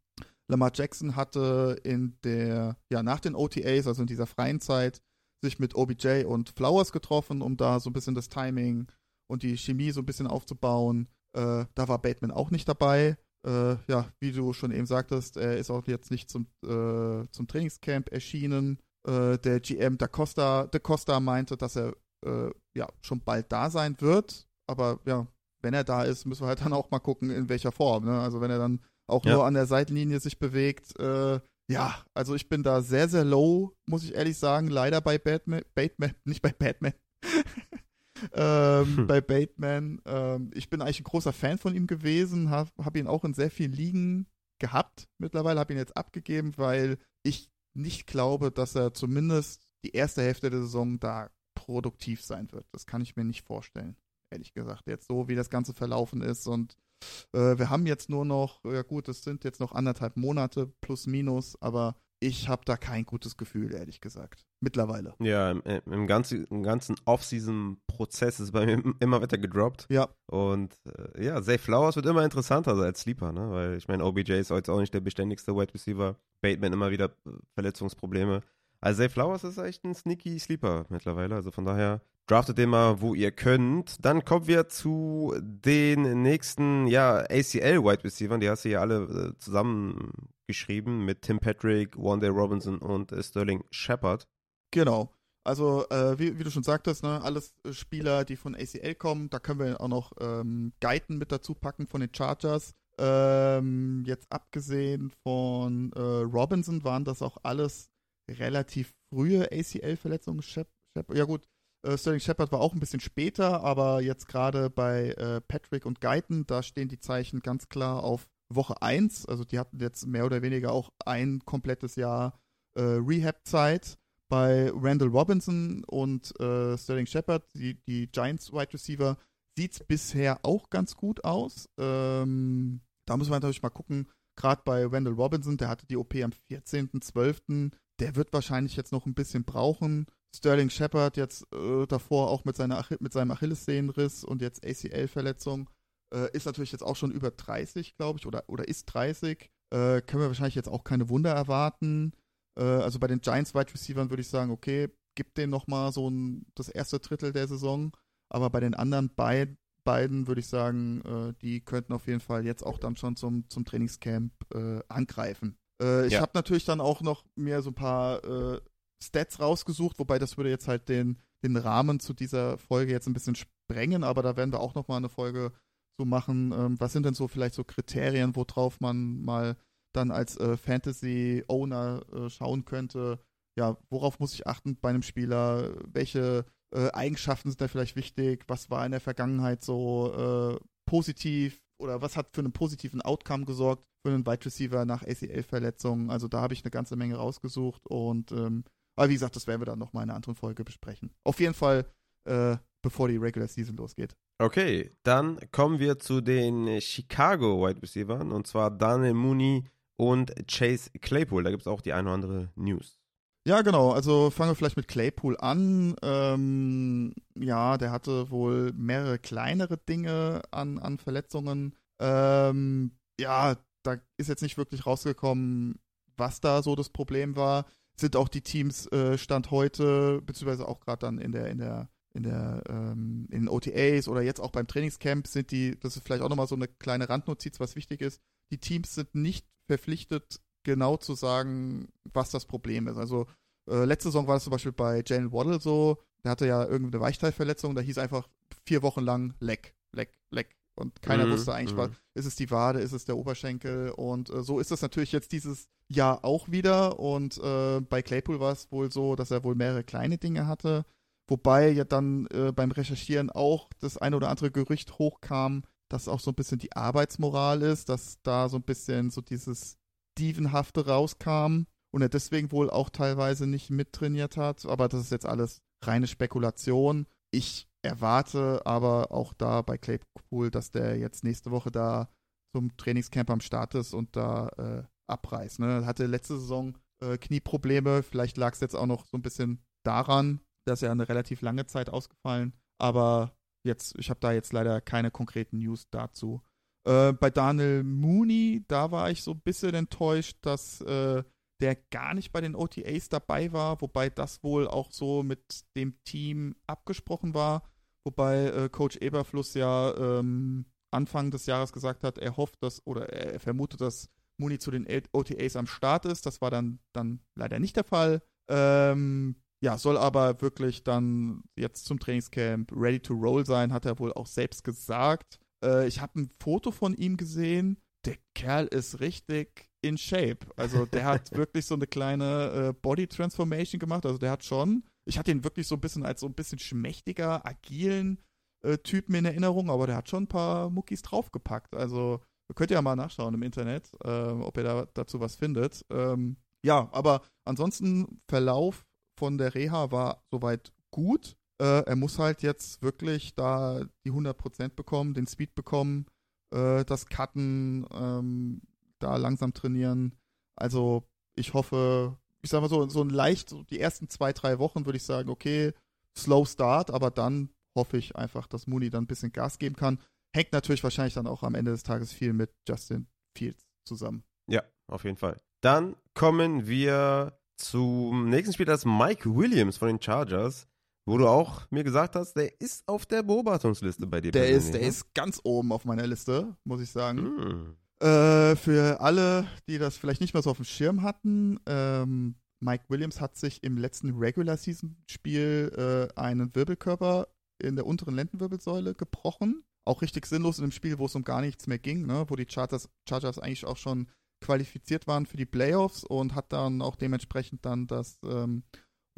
Lamar Jackson hatte in der, ja, nach den OTAs, also in dieser freien Zeit, sich mit OBJ und Flowers getroffen, um da so ein bisschen das Timing und die Chemie so ein bisschen aufzubauen. Äh, da war Bateman auch nicht dabei. Äh, ja, wie du schon eben sagtest, er ist auch jetzt nicht zum, äh, zum Trainingscamp erschienen. Äh, der GM Da Costa, Da Costa meinte, dass er äh, ja schon bald da sein wird. Aber ja, wenn er da ist, müssen wir halt dann auch mal gucken, in welcher Form. Ne? Also wenn er dann auch ja. nur an der Seitenlinie sich bewegt. Äh, ja, also ich bin da sehr, sehr low, muss ich ehrlich sagen. Leider bei Batman, Batman, nicht bei Batman. ähm, hm. Bei Bateman. Ähm, ich bin eigentlich ein großer Fan von ihm gewesen, habe hab ihn auch in sehr vielen Ligen gehabt. Mittlerweile habe ihn jetzt abgegeben, weil ich nicht glaube, dass er zumindest die erste Hälfte der Saison da produktiv sein wird. Das kann ich mir nicht vorstellen, ehrlich gesagt. Jetzt so, wie das Ganze verlaufen ist und äh, wir haben jetzt nur noch, ja gut, es sind jetzt noch anderthalb Monate plus minus, aber ich habe da kein gutes Gefühl, ehrlich gesagt. Mittlerweile. Ja, im, im ganzen, im ganzen Off-Season-Prozess ist bei mir immer weiter gedroppt. Ja. Und äh, ja, Zay Flowers wird immer interessanter als Sleeper, ne? Weil ich meine, OBJ ist jetzt auch nicht der beständigste Wide Receiver. Bateman immer wieder äh, Verletzungsprobleme. Also Zay Flowers ist echt ein sneaky Sleeper mittlerweile. Also von daher draftet den mal, wo ihr könnt. Dann kommen wir zu den nächsten, ja, ACL-Wide Receivers. Die hast du ja alle äh, zusammengeschrieben mit Tim Patrick, Wanda Robinson und äh, Sterling Shepard. Genau. Also, äh, wie, wie, du schon sagtest, ne, alles äh, Spieler, die von ACL kommen. Da können wir auch noch ähm, Guyton mit dazu packen von den Chargers. Ähm, jetzt abgesehen von äh, Robinson waren das auch alles relativ frühe ACL-Verletzungen. Ja gut, äh, Sterling Shepard war auch ein bisschen später, aber jetzt gerade bei äh, Patrick und Guyton, da stehen die Zeichen ganz klar auf Woche 1. Also die hatten jetzt mehr oder weniger auch ein komplettes Jahr äh, Rehab-Zeit. Bei Randall Robinson und äh, Sterling Shepard, die, die Giants Wide Receiver, sieht es bisher auch ganz gut aus. Ähm, da muss man natürlich mal gucken, gerade bei Randall Robinson, der hatte die OP am 14.12., der wird wahrscheinlich jetzt noch ein bisschen brauchen. Sterling Shepard jetzt äh, davor auch mit, seiner mit seinem Achillessehnenriss und jetzt ACL-Verletzung äh, ist natürlich jetzt auch schon über 30, glaube ich, oder, oder ist 30. Äh, können wir wahrscheinlich jetzt auch keine Wunder erwarten. Äh, also bei den Giants Wide Receivers würde ich sagen, okay, gib denen nochmal so ein, das erste Drittel der Saison. Aber bei den anderen beid, beiden würde ich sagen, äh, die könnten auf jeden Fall jetzt auch dann schon zum, zum Trainingscamp äh, ich ja. habe natürlich dann auch noch mir so ein paar Stats rausgesucht, wobei das würde jetzt halt den, den Rahmen zu dieser Folge jetzt ein bisschen sprengen, aber da werden wir auch nochmal eine Folge so machen. Ähm, was sind denn so vielleicht so Kriterien, worauf man mal dann als äh, Fantasy-Owner äh, schauen könnte? Ja, worauf muss ich achten bei einem Spieler? Welche äh, Eigenschaften sind da vielleicht wichtig? Was war in der Vergangenheit so äh, positiv oder was hat für einen positiven Outcome gesorgt für einen Wide Receiver nach ACL-Verletzungen? Also da habe ich eine ganze Menge rausgesucht und ähm, aber wie gesagt, das werden wir dann nochmal in einer anderen Folge besprechen. Auf jeden Fall, äh, bevor die Regular Season losgeht. Okay, dann kommen wir zu den Chicago Wide Receivers und zwar Daniel Mooney und Chase Claypool. Da gibt es auch die eine oder andere News. Ja, genau. Also fangen wir vielleicht mit Claypool an. Ähm, ja, der hatte wohl mehrere kleinere Dinge an, an Verletzungen. Ähm, ja, da ist jetzt nicht wirklich rausgekommen, was da so das Problem war sind auch die Teams äh, Stand heute, beziehungsweise auch gerade dann in der, in der, in der, ähm, in den OTAs oder jetzt auch beim Trainingscamp sind die, das ist vielleicht auch nochmal so eine kleine Randnotiz, was wichtig ist, die Teams sind nicht verpflichtet, genau zu sagen, was das Problem ist. Also äh, letzte Saison war das zum Beispiel bei Jalen Waddle so, der hatte ja irgendeine Weichteilverletzung, da hieß einfach vier Wochen lang leck, leck, leck. Und keiner Mhm, wusste eigentlich, mhm. was, ist es die Wade, ist es der Oberschenkel? Und äh, so ist es natürlich jetzt dieses Jahr auch wieder. Und äh, bei Claypool war es wohl so, dass er wohl mehrere kleine Dinge hatte. Wobei ja dann äh, beim Recherchieren auch das eine oder andere Gerücht hochkam, dass auch so ein bisschen die Arbeitsmoral ist, dass da so ein bisschen so dieses Dievenhafte rauskam und er deswegen wohl auch teilweise nicht mittrainiert hat. Aber das ist jetzt alles reine Spekulation. Ich erwarte aber auch da bei Claypool, dass der jetzt nächste Woche da zum Trainingscamp am Start ist und da äh, abreißt. Ne? Er hatte letzte Saison äh, Knieprobleme. Vielleicht lag es jetzt auch noch so ein bisschen daran, dass er eine relativ lange Zeit ausgefallen. Aber jetzt, ich habe da jetzt leider keine konkreten News dazu. Äh, bei Daniel Mooney, da war ich so ein bisschen enttäuscht, dass äh, der gar nicht bei den OTAs dabei war, wobei das wohl auch so mit dem Team abgesprochen war. Wobei äh, Coach Eberfluss ja ähm, Anfang des Jahres gesagt hat, er hofft, dass oder er vermutet, dass Mooney zu den OTAs am Start ist. Das war dann, dann leider nicht der Fall. Ähm, ja, soll aber wirklich dann jetzt zum Trainingscamp ready to roll sein, hat er wohl auch selbst gesagt. Äh, ich habe ein Foto von ihm gesehen. Der Kerl ist richtig in Shape. Also der hat wirklich so eine kleine äh, Body Transformation gemacht. Also der hat schon, ich hatte ihn wirklich so ein bisschen als so ein bisschen schmächtiger, agilen äh, Typen in Erinnerung, aber der hat schon ein paar Muckis draufgepackt. Also könnt ihr ja mal nachschauen im Internet, äh, ob ihr da dazu was findet. Ähm, ja, aber ansonsten Verlauf von der Reha war soweit gut. Äh, er muss halt jetzt wirklich da die 100% bekommen, den Speed bekommen, äh, das Cutten, ähm, da langsam trainieren. Also ich hoffe, ich sag mal so, so ein leicht, so die ersten zwei, drei Wochen würde ich sagen, okay, slow start, aber dann hoffe ich einfach, dass Mooney dann ein bisschen Gas geben kann. Hängt natürlich wahrscheinlich dann auch am Ende des Tages viel mit Justin Fields zusammen. Ja, auf jeden Fall. Dann kommen wir zum nächsten Spiel, das ist Mike Williams von den Chargers, wo du auch mir gesagt hast, der ist auf der Beobachtungsliste bei dir. Der ist, der ne? ist ganz oben auf meiner Liste, muss ich sagen. Hm. Äh, für alle, die das vielleicht nicht mehr so auf dem Schirm hatten, ähm, Mike Williams hat sich im letzten Regular Season Spiel äh, einen Wirbelkörper in der unteren Lendenwirbelsäule gebrochen. Auch richtig sinnlos in einem Spiel, wo es um gar nichts mehr ging, ne? wo die Chargers, Chargers eigentlich auch schon qualifiziert waren für die Playoffs und hat dann auch dementsprechend dann das ähm,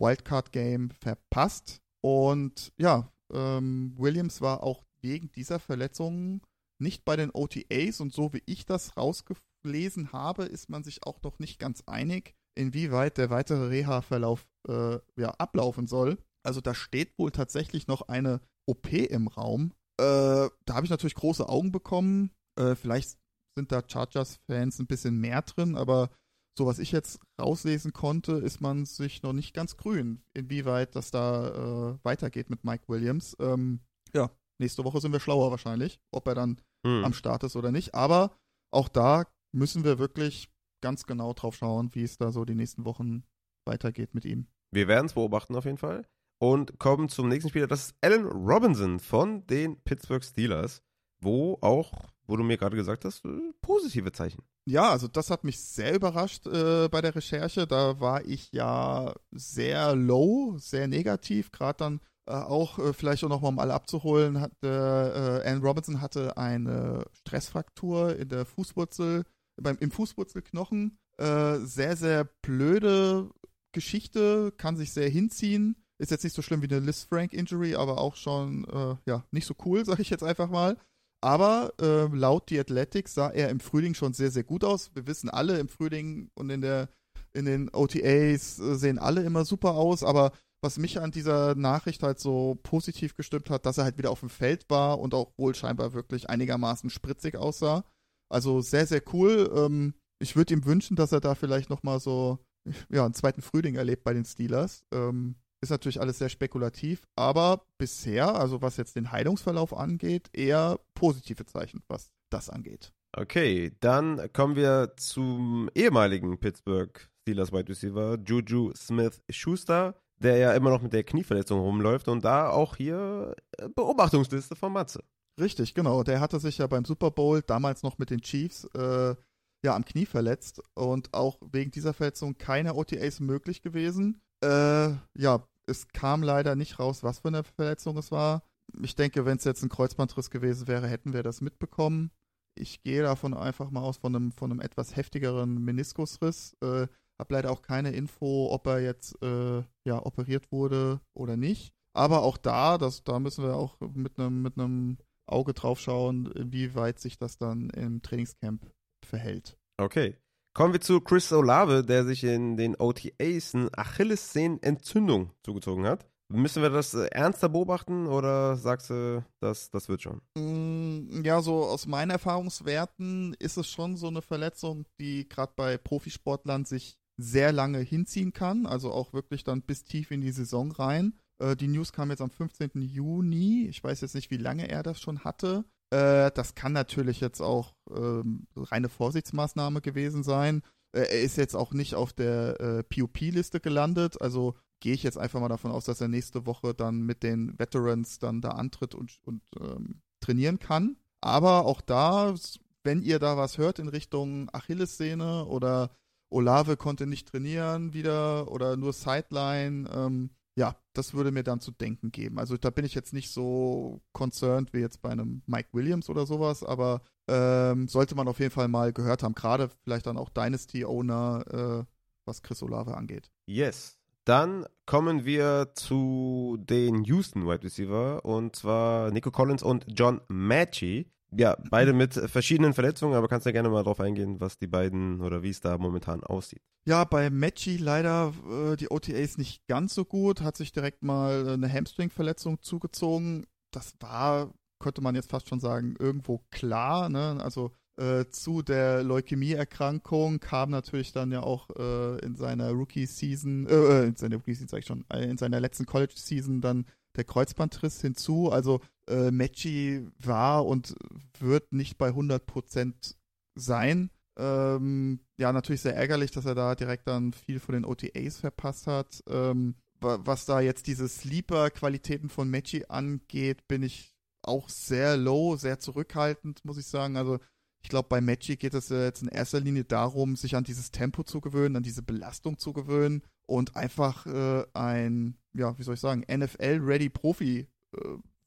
Wildcard-Game verpasst. Und ja, ähm, Williams war auch wegen dieser Verletzungen nicht bei den OTAs und so wie ich das rausgelesen habe, ist man sich auch noch nicht ganz einig, inwieweit der weitere Reha-Verlauf äh, ja, ablaufen soll. Also da steht wohl tatsächlich noch eine OP im Raum. Äh, da habe ich natürlich große Augen bekommen. Äh, vielleicht sind da Chargers-Fans ein bisschen mehr drin, aber so was ich jetzt rauslesen konnte, ist man sich noch nicht ganz grün, inwieweit das da äh, weitergeht mit Mike Williams. Ähm, ja, nächste Woche sind wir schlauer wahrscheinlich, ob er dann Hm. am Start ist oder nicht. Aber auch da müssen wir wirklich ganz genau drauf schauen, wie es da so die nächsten Wochen weitergeht mit ihm. Wir werden es beobachten auf jeden Fall. Und kommen zum nächsten Spieler. Das ist Allen Robinson von den Pittsburgh Steelers, wo auch, wo du mir gerade gesagt hast, äh, positive Zeichen. Ja, also das hat mich sehr überrascht äh, bei der Recherche. Da war ich ja sehr low, sehr negativ, gerade dann äh, auch äh, vielleicht auch noch mal, um alle abzuholen, hat, äh, Allen Robinson hatte eine Stressfraktur in der Fußwurzel, beim, im Fußwurzelknochen. Äh, sehr, sehr blöde Geschichte, kann sich sehr hinziehen. Ist jetzt nicht so schlimm wie eine Liz Frank Injury, aber auch schon äh, ja nicht so cool, sag ich jetzt einfach mal. Aber äh, laut The Athletic sah er im Frühling schon sehr, sehr gut aus. Wir wissen alle, im Frühling und in, der, in den OTAs äh, sehen alle immer super aus. Aber was mich an dieser Nachricht halt so positiv gestimmt hat, dass er halt wieder auf dem Feld war und auch wohl scheinbar wirklich einigermaßen spritzig aussah. Also sehr, sehr cool. Ähm, ich würde ihm wünschen, dass er da vielleicht nochmal so ja, einen zweiten Frühling erlebt bei den Steelers. Ähm, ist natürlich alles sehr spekulativ, aber bisher, also was jetzt den Heilungsverlauf angeht, eher positive Zeichen, was das angeht. Okay, dann kommen wir zum ehemaligen Pittsburgh Steelers Wide Receiver Juju Smith Schuster, der ja immer noch mit der Knieverletzung rumläuft und da auch hier äh, Beobachtungsliste von Matze. Richtig, genau. Der hatte sich ja beim Super Bowl damals noch mit den Chiefs äh, ja am Knie verletzt und auch wegen dieser Verletzung keine OTAs möglich gewesen. Äh, ja, es kam leider nicht raus, was für eine Verletzung es war. ich denke, wenn es jetzt ein Kreuzbandriss gewesen wäre, hätten wir das mitbekommen. Ich gehe davon einfach mal aus von einem, von einem etwas heftigeren Meniskusriss. Äh, hab leider auch keine Info, ob er jetzt äh, ja, operiert wurde oder nicht. Aber auch da, das, da müssen wir auch mit einem mit Auge drauf schauen, wie weit sich das dann im Trainingscamp verhält. Okay. Kommen wir zu Chris Olave, der sich in den OTAs eine Achillessehnenentzündung zugezogen hat. Müssen wir das äh, ernster beobachten oder sagst du, das, das wird schon? Mm, ja, so aus meinen Erfahrungswerten ist es schon so eine Verletzung, die gerade bei Profisportlern sich sehr lange hinziehen kann, also auch wirklich dann bis tief in die Saison rein. Äh, die News kam jetzt am 15. Juni. Ich weiß jetzt nicht, wie lange er das schon hatte. Äh, das kann natürlich jetzt auch ähm, reine Vorsichtsmaßnahme gewesen sein. Äh, er ist jetzt auch nicht auf der äh, POP-Liste gelandet, also gehe ich jetzt einfach mal davon aus, dass er nächste Woche dann mit den Veterans dann da antritt und, und ähm, trainieren kann. Aber auch da, wenn ihr da was hört in Richtung Achillessehne oder Olave konnte nicht trainieren wieder oder nur Sideline, ähm, ja, das würde mir dann zu denken geben. Also da bin ich jetzt nicht so concerned wie jetzt bei einem Mike Williams oder sowas, aber ähm, sollte man auf jeden Fall mal gehört haben, gerade vielleicht dann auch Dynasty-Owner, äh, was Chris Olave angeht. Yes. Dann kommen wir zu den Houston Wide Receiver und zwar Nico Collins und John Matchy. Ja, beide mit verschiedenen Verletzungen, aber kannst du ja gerne mal drauf eingehen, was die beiden oder wie es da momentan aussieht. Ja, bei Matchy leider äh, die OTAs nicht ganz so gut, hat sich direkt mal eine Hamstring-Verletzung zugezogen. Das war, könnte man jetzt fast schon sagen, irgendwo klar. Ne? Also äh, zu der Leukämie-Erkrankung kam natürlich dann ja auch äh, in seiner Rookie-Season, äh, äh in seiner Rookie-Season sag ich schon, äh, in seiner letzten College-Season dann der Kreuzbandriss hinzu. Also äh, Mecci war und wird nicht bei 100% sein. Ähm, ja, natürlich sehr ärgerlich, dass er da direkt dann viel von den OTAs verpasst hat. Ähm, was da jetzt diese Sleeper-Qualitäten von Mecci angeht, bin ich auch sehr low, sehr zurückhaltend, muss ich sagen. Also ich glaube, bei Magic geht es jetzt in erster Linie darum, sich an dieses Tempo zu gewöhnen, an diese Belastung zu gewöhnen und einfach äh, ein, ja, wie soll ich sagen, NFL-ready Profi äh,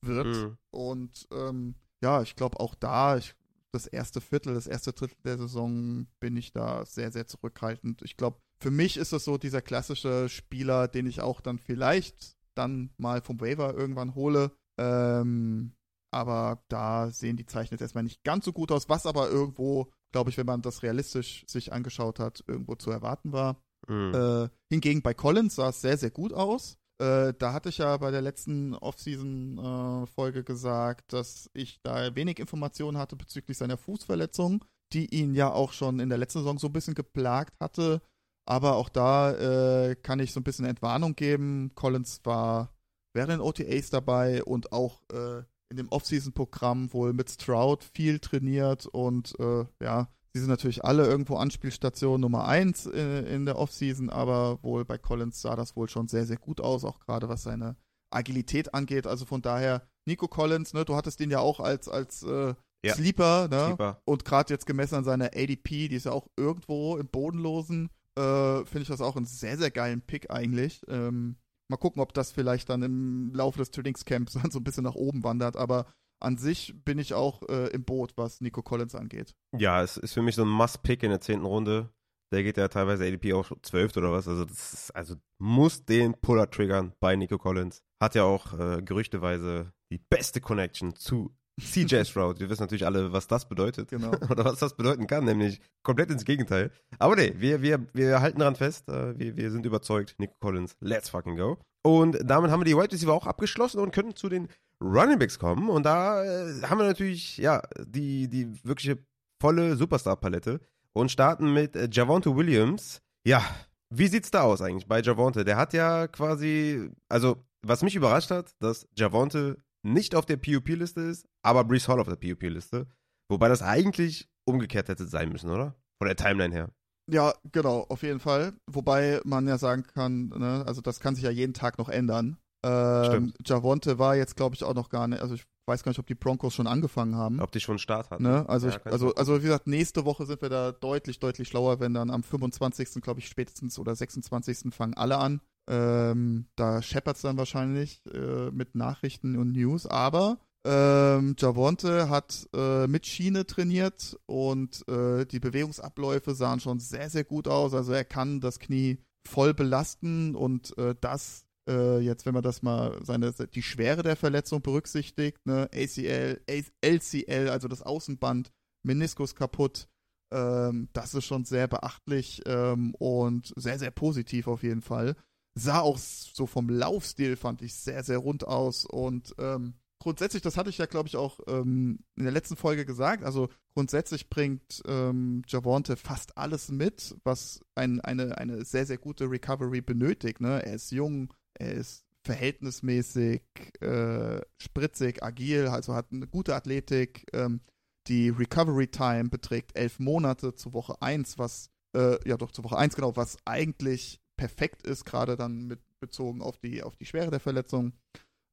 wird. Mhm. Und ähm, ja, ich glaube auch da, ich, das erste Viertel, das erste Drittel der Saison bin ich da sehr, sehr zurückhaltend. Ich glaube, für mich ist es so dieser klassische Spieler, den ich auch dann vielleicht dann mal vom Waiver irgendwann hole. Ähm, aber da sehen die Zeichen jetzt erstmal nicht ganz so gut aus, was aber irgendwo, glaube ich, wenn man das realistisch sich angeschaut hat, irgendwo zu erwarten war. Mhm. Äh, hingegen bei Collins sah es sehr, sehr gut aus. Äh, da hatte ich ja bei der letzten Offseason-Folge äh, gesagt, dass ich da wenig Informationen hatte bezüglich seiner Fußverletzung, die ihn ja auch schon in der letzten Saison so ein bisschen geplagt hatte. Aber auch da äh, kann ich so ein bisschen Entwarnung geben. Collins war während den OTAs dabei und auch äh, in dem Offseason-Programm wohl mit Stroud viel trainiert und äh, ja, Sie sind natürlich alle irgendwo Anspielstation Nummer 1 in, äh, in der Offseason, aber wohl bei Collins sah das wohl schon sehr, sehr gut aus, auch gerade was seine Agilität angeht. Also von daher, Nico Collins, ne, du hattest ihn ja auch als, als äh, ja. Sleeper, ne? Sleeper. Und gerade jetzt gemessen an seiner ADP, die ist ja auch irgendwo im Bodenlosen, äh, finde ich das auch einen sehr, sehr geilen Pick eigentlich. Ähm, mal gucken, ob das vielleicht dann im Laufe des Trainingscamps dann so ein bisschen nach oben wandert, aber an sich bin ich auch äh, im Boot, was Nico Collins angeht. Ja, es ist für mich so ein Must-Pick in der zehnten Runde. Der geht ja teilweise ADP auch zwölft oder was. Also, ist, also muss den Puller triggern bei Nico Collins. Hat ja auch äh, gerüchteweise die beste Connection zu CJ Stroud. Wir wissen natürlich alle, was das bedeutet. Genau. Oder was das bedeuten kann, nämlich komplett ins Gegenteil. Aber nee, wir, wir, wir halten daran fest. Äh, wir, wir sind überzeugt. Nico Collins, let's fucking go. Und damit haben wir die Wide Receiver auch abgeschlossen und können zu den Running Backs kommen. Und da äh, haben wir natürlich, ja, die, die wirkliche volle Superstar-Palette und starten mit äh, Javonte Williams. Ja, wie sieht's da aus eigentlich bei Javonte? Der hat ja quasi, also was mich überrascht hat, dass Javonte nicht auf der PUP-Liste ist, aber Brees Hall auf der PUP-Liste. Wobei das eigentlich umgekehrt hätte sein müssen, oder? Von der Timeline her. Ja, genau, auf jeden Fall. Wobei man ja sagen kann, ne, also das kann sich ja jeden Tag noch ändern. Ähm, Javonte war jetzt, glaube ich, auch noch gar nicht, also ich weiß gar nicht, ob die Broncos schon angefangen haben. Ob die schon Start hatten. Ne? Also, ja, ich, also, also wie gesagt, nächste Woche sind wir da deutlich, deutlich schlauer, wenn dann am 25. glaube ich spätestens oder 26. fangen alle an. Ähm, da scheppert es dann wahrscheinlich äh, mit Nachrichten und News, aber ähm, Javonte hat äh, mit Schiene trainiert und äh, die Bewegungsabläufe sahen schon sehr, sehr gut aus. Also er kann das Knie voll belasten und äh, das äh, jetzt, wenn man das mal seine die Schwere der Verletzung berücksichtigt, ne, ACL, LCL, also das Außenband, Meniskus kaputt, ähm, das ist schon sehr beachtlich ähm, und sehr, sehr positiv auf jeden Fall. Sah auch so vom Laufstil, fand ich, sehr, sehr rund aus und ähm, grundsätzlich, das hatte ich ja, glaube ich, auch ähm, in der letzten Folge gesagt, also grundsätzlich bringt ähm, Javonte fast alles mit, was ein, eine, eine sehr, sehr gute Recovery benötigt. Ne? Er ist jung, er ist verhältnismäßig äh, spritzig, agil, also hat eine gute Athletik. Ähm, die Recovery Time beträgt elf Monate zu Woche 1, was, äh, ja doch, zu Woche 1 genau, was eigentlich perfekt ist, gerade dann mit bezogen auf die, auf die Schwere der Verletzung,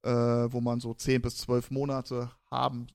äh, wo man so 10 bis 12 Monate haben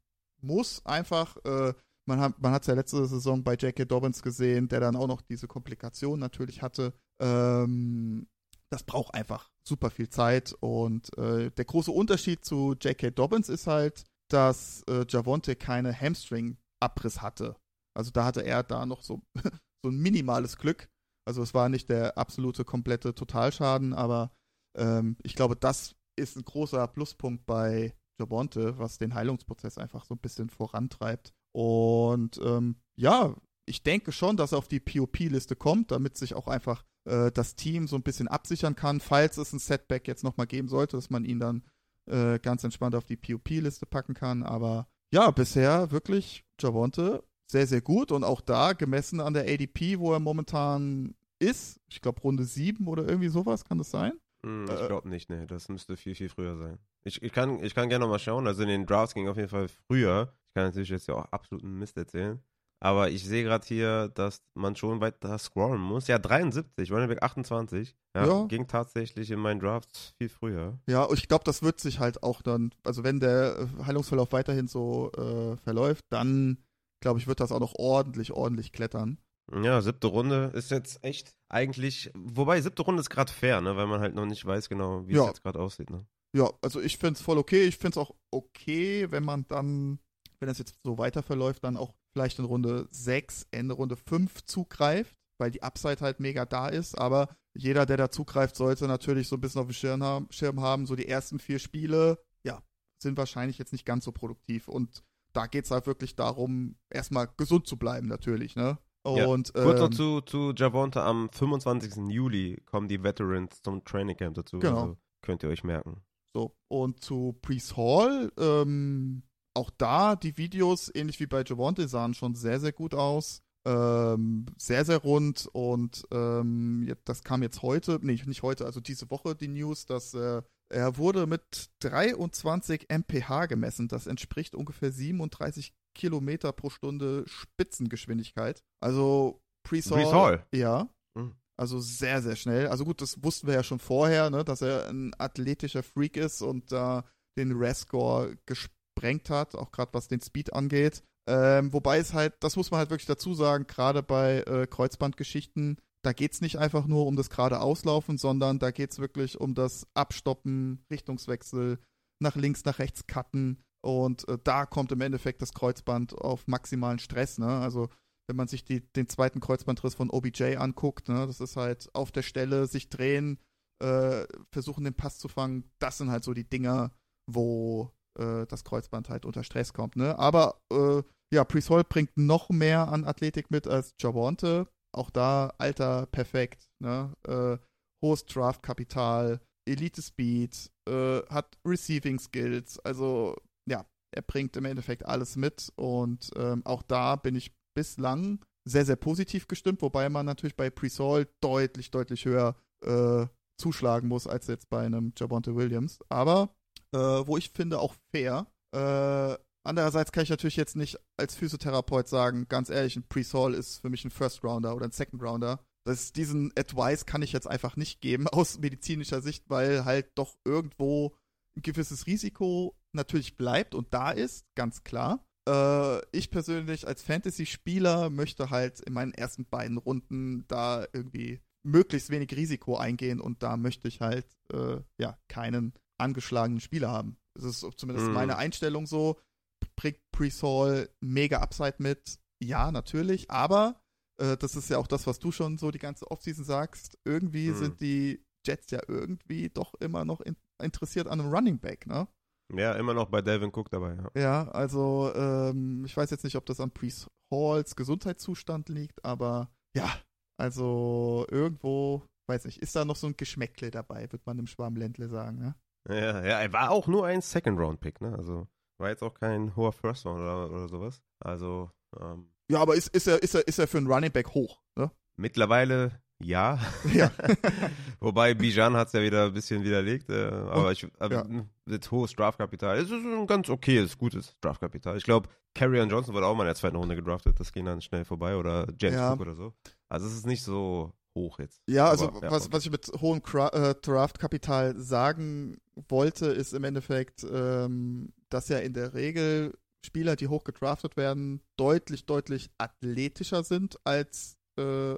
muss, einfach. Äh, man hat man es ja letzte Saison bei J.K. Dobbins gesehen, der dann auch noch diese Komplikation natürlich hatte. Ähm, das braucht einfach super viel Zeit und äh, der große Unterschied zu J.K. Dobbins ist halt, dass äh, Javonte keine Hamstring-Abriss hatte. Also da hatte er da noch so, so ein minimales Glück. Also es war nicht der absolute, komplette Totalschaden, aber ähm, ich glaube, das ist ein großer Pluspunkt bei Javonte, was den Heilungsprozess einfach so ein bisschen vorantreibt. Und ähm, ja, ich denke schon, dass er auf die POP-Liste kommt, damit sich auch einfach äh, das Team so ein bisschen absichern kann, falls es ein Setback jetzt nochmal geben sollte, dass man ihn dann äh, ganz entspannt auf die POP-Liste packen kann. Aber ja, bisher wirklich Javonte sehr, sehr gut und auch da gemessen an der ADP, wo er momentan ist, ich glaube Runde 7 oder irgendwie sowas, kann das sein? Hm, ich glaube nicht, ne. Das müsste viel, viel früher sein. Ich, ich, kann, ich kann gerne nochmal schauen. Also in den Drafts ging auf jeden Fall früher. Ich kann natürlich jetzt ja auch absoluten Mist erzählen. Aber ich sehe gerade hier, dass man schon weiter scrollen muss. Ja, 73, Running Back 28. Ja, ja. Ging tatsächlich in meinen Drafts viel früher. Ja, ich glaube, das wird sich halt auch dann, also wenn der äh, Heilungsverlauf weiterhin so äh, verläuft, dann glaube ich, wird das auch noch ordentlich, ordentlich klettern. Ja, siebte Runde ist jetzt echt eigentlich, wobei siebte Runde ist gerade fair, ne, weil man halt noch nicht weiß genau, wie ja. es jetzt gerade aussieht, ne. Ja, also ich finde es voll okay. Ich finde es auch okay, wenn man dann, wenn es jetzt so weiter verläuft, dann auch vielleicht in Runde 6, Ende Runde 5 zugreift, weil die Upside halt mega da ist. Aber jeder, der da zugreift, sollte natürlich so ein bisschen auf dem Schirm haben, Schirm haben. So die ersten vier Spiele, ja, sind wahrscheinlich jetzt nicht ganz so produktiv. Und da geht es halt wirklich darum, erstmal gesund zu bleiben, natürlich, ne? Und, ja. Kurz noch ähm, zu, zu Javonte, am 25. Juli kommen die Veterans zum Training Camp dazu. Genau. Also könnt ihr euch merken. So, und zu Priest Hall, ähm, auch da die Videos, ähnlich wie bei Javonte, sahen schon sehr, sehr gut aus. Ähm, sehr, sehr rund und ähm, das kam jetzt heute, nee, nicht heute, also diese Woche die News, dass äh, er wurde mit 23 mph gemessen. Das entspricht ungefähr 37 Kilometer pro Stunde Spitzengeschwindigkeit. Also Pre-Saul. Ja. Mhm. Also sehr, sehr schnell. Also gut, das wussten wir ja schon vorher, ne, dass er ein athletischer Freak ist und da äh, den RES-Score gesprengt hat, auch gerade was den Speed angeht. Ähm, wobei es halt, das muss man halt wirklich dazu sagen, gerade bei äh, Kreuzbandgeschichten, da geht es nicht einfach nur um das gerade Auslaufen, sondern da geht es wirklich um das Abstoppen, Richtungswechsel, nach links, nach rechts cutten. Und äh, da kommt im Endeffekt das Kreuzband auf maximalen Stress. Ne? Also wenn man sich die, den zweiten Kreuzbandriss von OBJ anguckt, ne? das ist halt auf der Stelle sich drehen, äh, versuchen den Pass zu fangen. Das sind halt so die Dinger, wo äh, das Kreuzband halt unter Stress kommt. Ne? Aber äh, ja, Priest bringt noch mehr an Athletik mit als Javante. Auch da Alter perfekt. Ne? Äh, hohes Draftkapital, Elite Speed, äh, hat Receiving Skills. Also ja, er bringt im Endeffekt alles mit. Und ähm, auch da bin ich bislang sehr, sehr positiv gestimmt, wobei man natürlich bei Presol deutlich, deutlich höher äh, zuschlagen muss als jetzt bei einem Jabonte Williams. Aber äh, wo ich finde auch fair. Äh, andererseits kann ich natürlich jetzt nicht als Physiotherapeut sagen, ganz ehrlich, ein Pre-Saul ist für mich ein First Rounder oder ein Second Rounder. Das, diesen Advice kann ich jetzt einfach nicht geben aus medizinischer Sicht, weil halt doch irgendwo ein gewisses Risiko natürlich bleibt und da ist, ganz klar. Äh, ich persönlich als Fantasy-Spieler möchte halt in meinen ersten beiden Runden da irgendwie möglichst wenig Risiko eingehen und da möchte ich halt äh, ja keinen angeschlagenen Spieler haben. Das ist zumindest mm. meine Einstellung so. Bringt Pre-Saul mega Upside mit. Ja, natürlich, aber äh, das ist ja auch das, was du schon so die ganze Offseason sagst. Irgendwie mm. sind die Jets ja irgendwie doch immer noch in, interessiert an einem Running Back, ne? Ja, immer noch bei Devin Cook dabei. Ja, ja also ähm, ich weiß jetzt nicht, ob das an Priest Halls Gesundheitszustand liegt, aber ja, also irgendwo, weiß nicht, ist da noch so ein Geschmäckle dabei, wird man im Schwarmländle sagen, ne? Ja, ja, er war auch nur ein Second-Round-Pick, ne? Also war jetzt auch kein hoher First-Round oder, oder sowas. Also, ähm, Ja, aber ist, ist, er, ist, er, ist er für einen Running Back hoch, ne? Mittlerweile ja. ja. Wobei Bijan hat es ja wieder ein bisschen widerlegt. Äh, aber ich, äh, ja. mit hohes Draftkapital. Es ist ein ganz okayes, gutes Draftkapital. Ich glaube, Carrion Johnson wurde auch mal in der zweiten Runde gedraftet. Das ging dann schnell vorbei. Oder James ja. Cook oder so. Also es ist nicht so hoch jetzt. Ja, also aber, was, was ich mit hohem äh, Draftkapital sagen wollte, ist im Endeffekt, ähm, dass ja in der Regel Spieler, die hoch gedraftet werden, deutlich, deutlich athletischer sind als äh,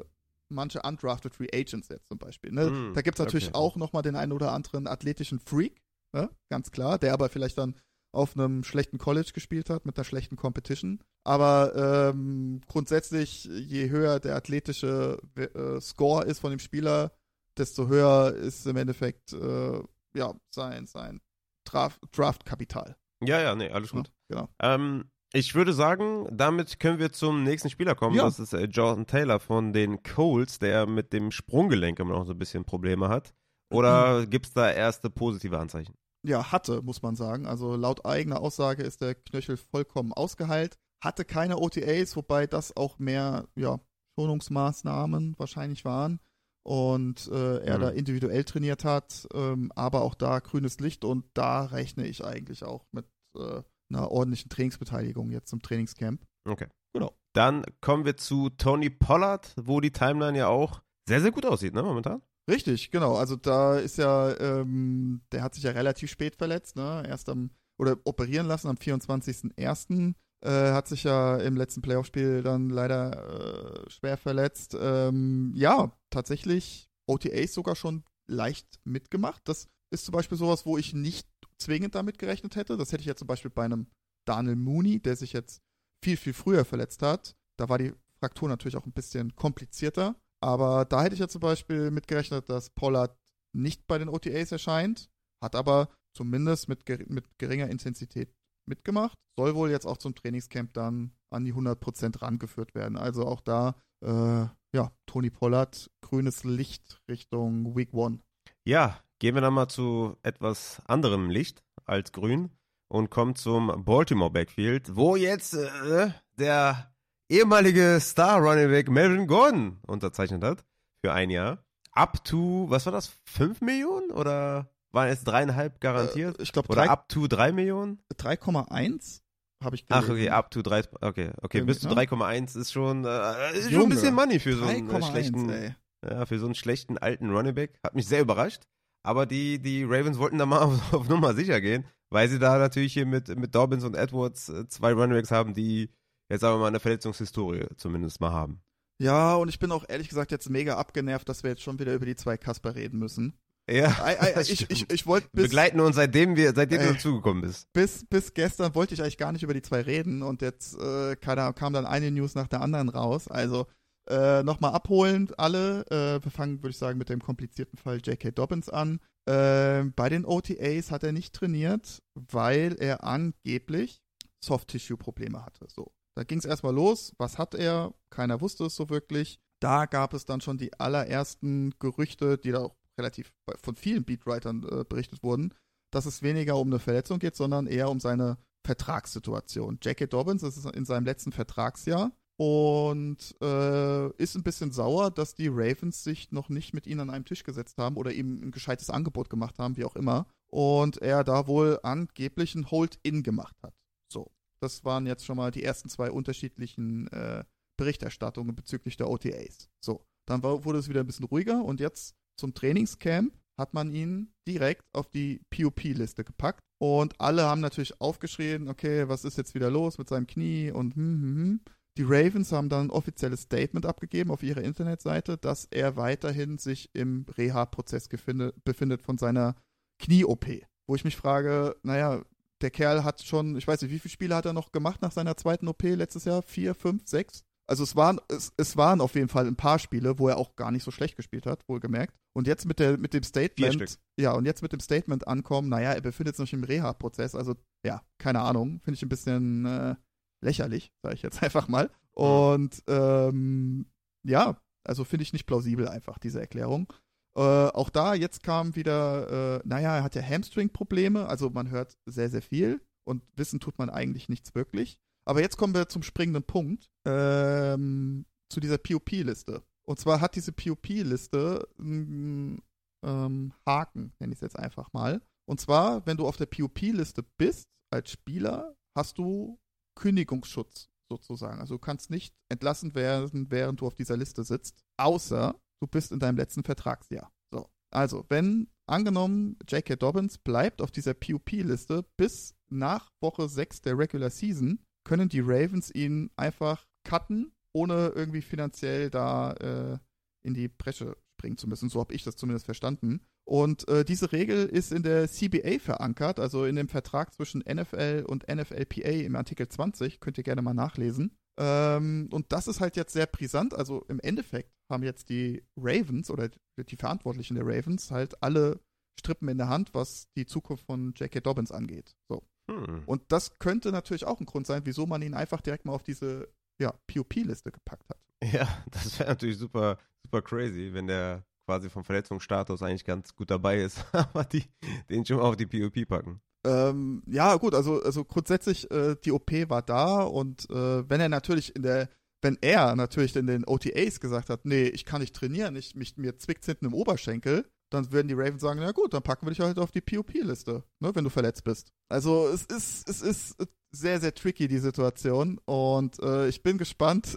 manche undrafted Free Agents jetzt zum Beispiel. Ne? Mm, da gibt es natürlich okay. auch nochmal den einen oder anderen athletischen Freak, ne? ganz klar, der aber vielleicht dann auf einem schlechten College gespielt hat, mit einer schlechten Competition. Aber ähm, grundsätzlich, je höher der athletische äh, Score ist von dem Spieler, desto höher ist im Endeffekt äh, ja, sein, sein Draft-Kapital. ja, ja, nee, alles gut. Ja, genau. Ähm, ich würde sagen, damit können wir zum nächsten Spieler kommen. Ja. Das ist äh, Jordan Taylor von den Colts, der mit dem Sprunggelenk immer noch so ein bisschen Probleme hat. Oder mhm. gibt es da erste positive Anzeichen? Ja, hatte, muss man sagen. Also laut eigener Aussage ist der Knöchel vollkommen ausgeheilt. Hatte keine OTAs, wobei das auch mehr ja, Schonungsmaßnahmen wahrscheinlich waren. Und äh, er mhm. da individuell trainiert hat. Ähm, aber auch da grünes Licht und da rechne ich eigentlich auch mit. Äh, einer ordentlichen Trainingsbeteiligung jetzt zum Trainingscamp. Okay. Genau. Dann kommen wir zu Tony Pollard, wo die Timeline ja auch sehr, sehr gut aussieht, ne, momentan? Richtig, genau. Also da ist ja, ähm, der hat sich ja relativ spät verletzt, ne? Erst am, oder operieren lassen am 24.01. Äh, hat sich ja im letzten Playoff-Spiel dann leider äh, schwer verletzt. Ähm, ja, tatsächlich OTAs sogar schon leicht mitgemacht. Das ist zum Beispiel sowas, wo ich nicht zwingend damit gerechnet hätte. Das hätte ich ja zum Beispiel bei einem Daniel Mooney, der sich jetzt viel, viel früher verletzt hat. Da war die Fraktur natürlich auch ein bisschen komplizierter. Aber da hätte ich ja zum Beispiel mitgerechnet, dass Pollard nicht bei den OTAs erscheint, hat aber zumindest mit, mit geringer Intensität mitgemacht. Soll wohl jetzt auch zum Trainingscamp dann an die 100% rangeführt werden. Also auch da, äh, ja, Tony Pollard, grünes Licht Richtung Week One. Ja, Gehen wir dann mal zu etwas anderem Licht als grün und kommen zum Baltimore Backfield, wo jetzt äh, der ehemalige Star Running Back Melvin Gordon unterzeichnet hat für ein Jahr. Up to, was war das, 5 Millionen oder waren es dreieinhalb garantiert? Äh, ich glaube, oder up to 3 Millionen? 3,1 habe ich gelesen. Ach, okay, up to 3, okay, okay, bis zu 3,1 ist schon, äh, ist schon ein bisschen Money für so einen äh, schlechten, ey. ja, für so einen schlechten alten Running Back. Hat mich sehr überrascht. Aber die, die Ravens wollten da mal auf, auf Nummer sicher gehen, weil sie da natürlich hier mit, mit Dobbins und Edwards äh, zwei Runningbacks haben, die jetzt aber mal eine Verletzungshistorie zumindest mal haben. Ja, und ich bin auch ehrlich gesagt jetzt mega abgenervt, dass wir jetzt schon wieder über die zwei Kasper reden müssen. Ja, I, I, ich, ich, ich wollte begleiten uns seitdem wir, seitdem ey, du dazugekommen bist. Bis, bis gestern wollte ich eigentlich gar nicht über die zwei reden und jetzt äh, kam, kam dann eine News nach der anderen raus. Also äh, Nochmal abholen, alle. Äh, wir fangen, würde ich sagen, mit dem komplizierten Fall J.K. Dobbins an. Äh, bei den OTAs hat er nicht trainiert, weil er angeblich Soft-Tissue-Probleme hatte. So, da ging es erstmal los. Was hat er? Keiner wusste es so wirklich. Da gab es dann schon die allerersten Gerüchte, die da auch relativ von vielen Beatwritern äh, berichtet wurden, dass es weniger um eine Verletzung geht, sondern eher um seine Vertragssituation. J.K. Dobbins ist in seinem letzten Vertragsjahr und äh, ist ein bisschen sauer, dass die Ravens sich noch nicht mit ihm an einem Tisch gesetzt haben oder ihm ein gescheites Angebot gemacht haben, wie auch immer. Und er da wohl angeblich ein Hold-In gemacht hat. So, das waren jetzt schon mal die ersten zwei unterschiedlichen äh, Berichterstattungen bezüglich der OTAs. So, dann war, wurde es wieder ein bisschen ruhiger und jetzt zum Trainingscamp hat man ihn direkt auf die POP-Liste gepackt. Und alle haben natürlich aufgeschrien, okay, was ist jetzt wieder los mit seinem Knie und hm, hm, hm. Die Ravens haben dann ein offizielles Statement abgegeben auf ihrer Internetseite, dass er weiterhin sich im Reha-Prozess befindet von seiner Knie-OP. Wo ich mich frage, naja, der Kerl hat schon, ich weiß nicht, wie viele Spiele hat er noch gemacht nach seiner zweiten OP letztes Jahr? Vier, fünf, sechs? Also es waren, es, es waren auf jeden Fall ein paar Spiele, wo er auch gar nicht so schlecht gespielt hat, wohlgemerkt. Und jetzt mit, der, mit dem Statement, ja, und jetzt mit dem Statement ankommen, naja, er befindet sich noch im Reha-Prozess, also ja, keine Ahnung, finde ich ein bisschen äh, lächerlich, sage ich jetzt einfach mal. Und ähm, ja, also finde ich nicht plausibel einfach, diese Erklärung. Äh, auch da, jetzt kam wieder, äh, naja, er hat ja Hamstring-Probleme, also man hört sehr, sehr viel und wissen tut man eigentlich nichts wirklich. Aber jetzt kommen wir zum springenden Punkt, ähm, zu dieser POP-Liste. Und zwar hat diese POP-Liste einen ähm, Haken, nenne ich es jetzt einfach mal. Und zwar, wenn du auf der POP-Liste bist als Spieler, hast du Kündigungsschutz sozusagen. Also du kannst nicht entlassen werden, während du auf dieser Liste sitzt, außer du bist in deinem letzten Vertragsjahr. So. Also, wenn angenommen J.K. Dobbins bleibt auf dieser POP-Liste bis nach Woche 6 der Regular Season, können die Ravens ihn einfach cutten, ohne irgendwie finanziell da äh, in die Bresche springen zu müssen. So habe ich das zumindest verstanden. Und äh, diese Regel ist in der CBA verankert, also in dem Vertrag zwischen NFL und NFLPA im Artikel 20. Könnt ihr gerne mal nachlesen. Ähm, und das ist halt jetzt sehr brisant. Also im Endeffekt haben jetzt die Ravens oder die Verantwortlichen der Ravens halt alle Strippen in der Hand, was die Zukunft von J.K. Dobbins angeht. So. Hm. Und das könnte natürlich auch ein Grund sein, wieso man ihn einfach direkt mal auf diese ja, POP-Liste gepackt hat. Ja, das wäre natürlich super, super crazy, wenn der quasi vom Verletzungsstatus eigentlich ganz gut dabei ist, aber die den schon mal auf die POP packen. Ähm, ja, gut, also, also grundsätzlich, äh, die OP war da und äh, wenn er natürlich in der, wenn er natürlich in den OTAs gesagt hat, nee, ich kann nicht trainieren, ich, mich, mir zwickt hinten im Oberschenkel, dann werden die Ravens sagen, na gut, dann packen wir dich halt auf die POP-Liste, ne, wenn du verletzt bist. Also es ist, es ist sehr, sehr tricky, die Situation. Und äh, ich bin gespannt,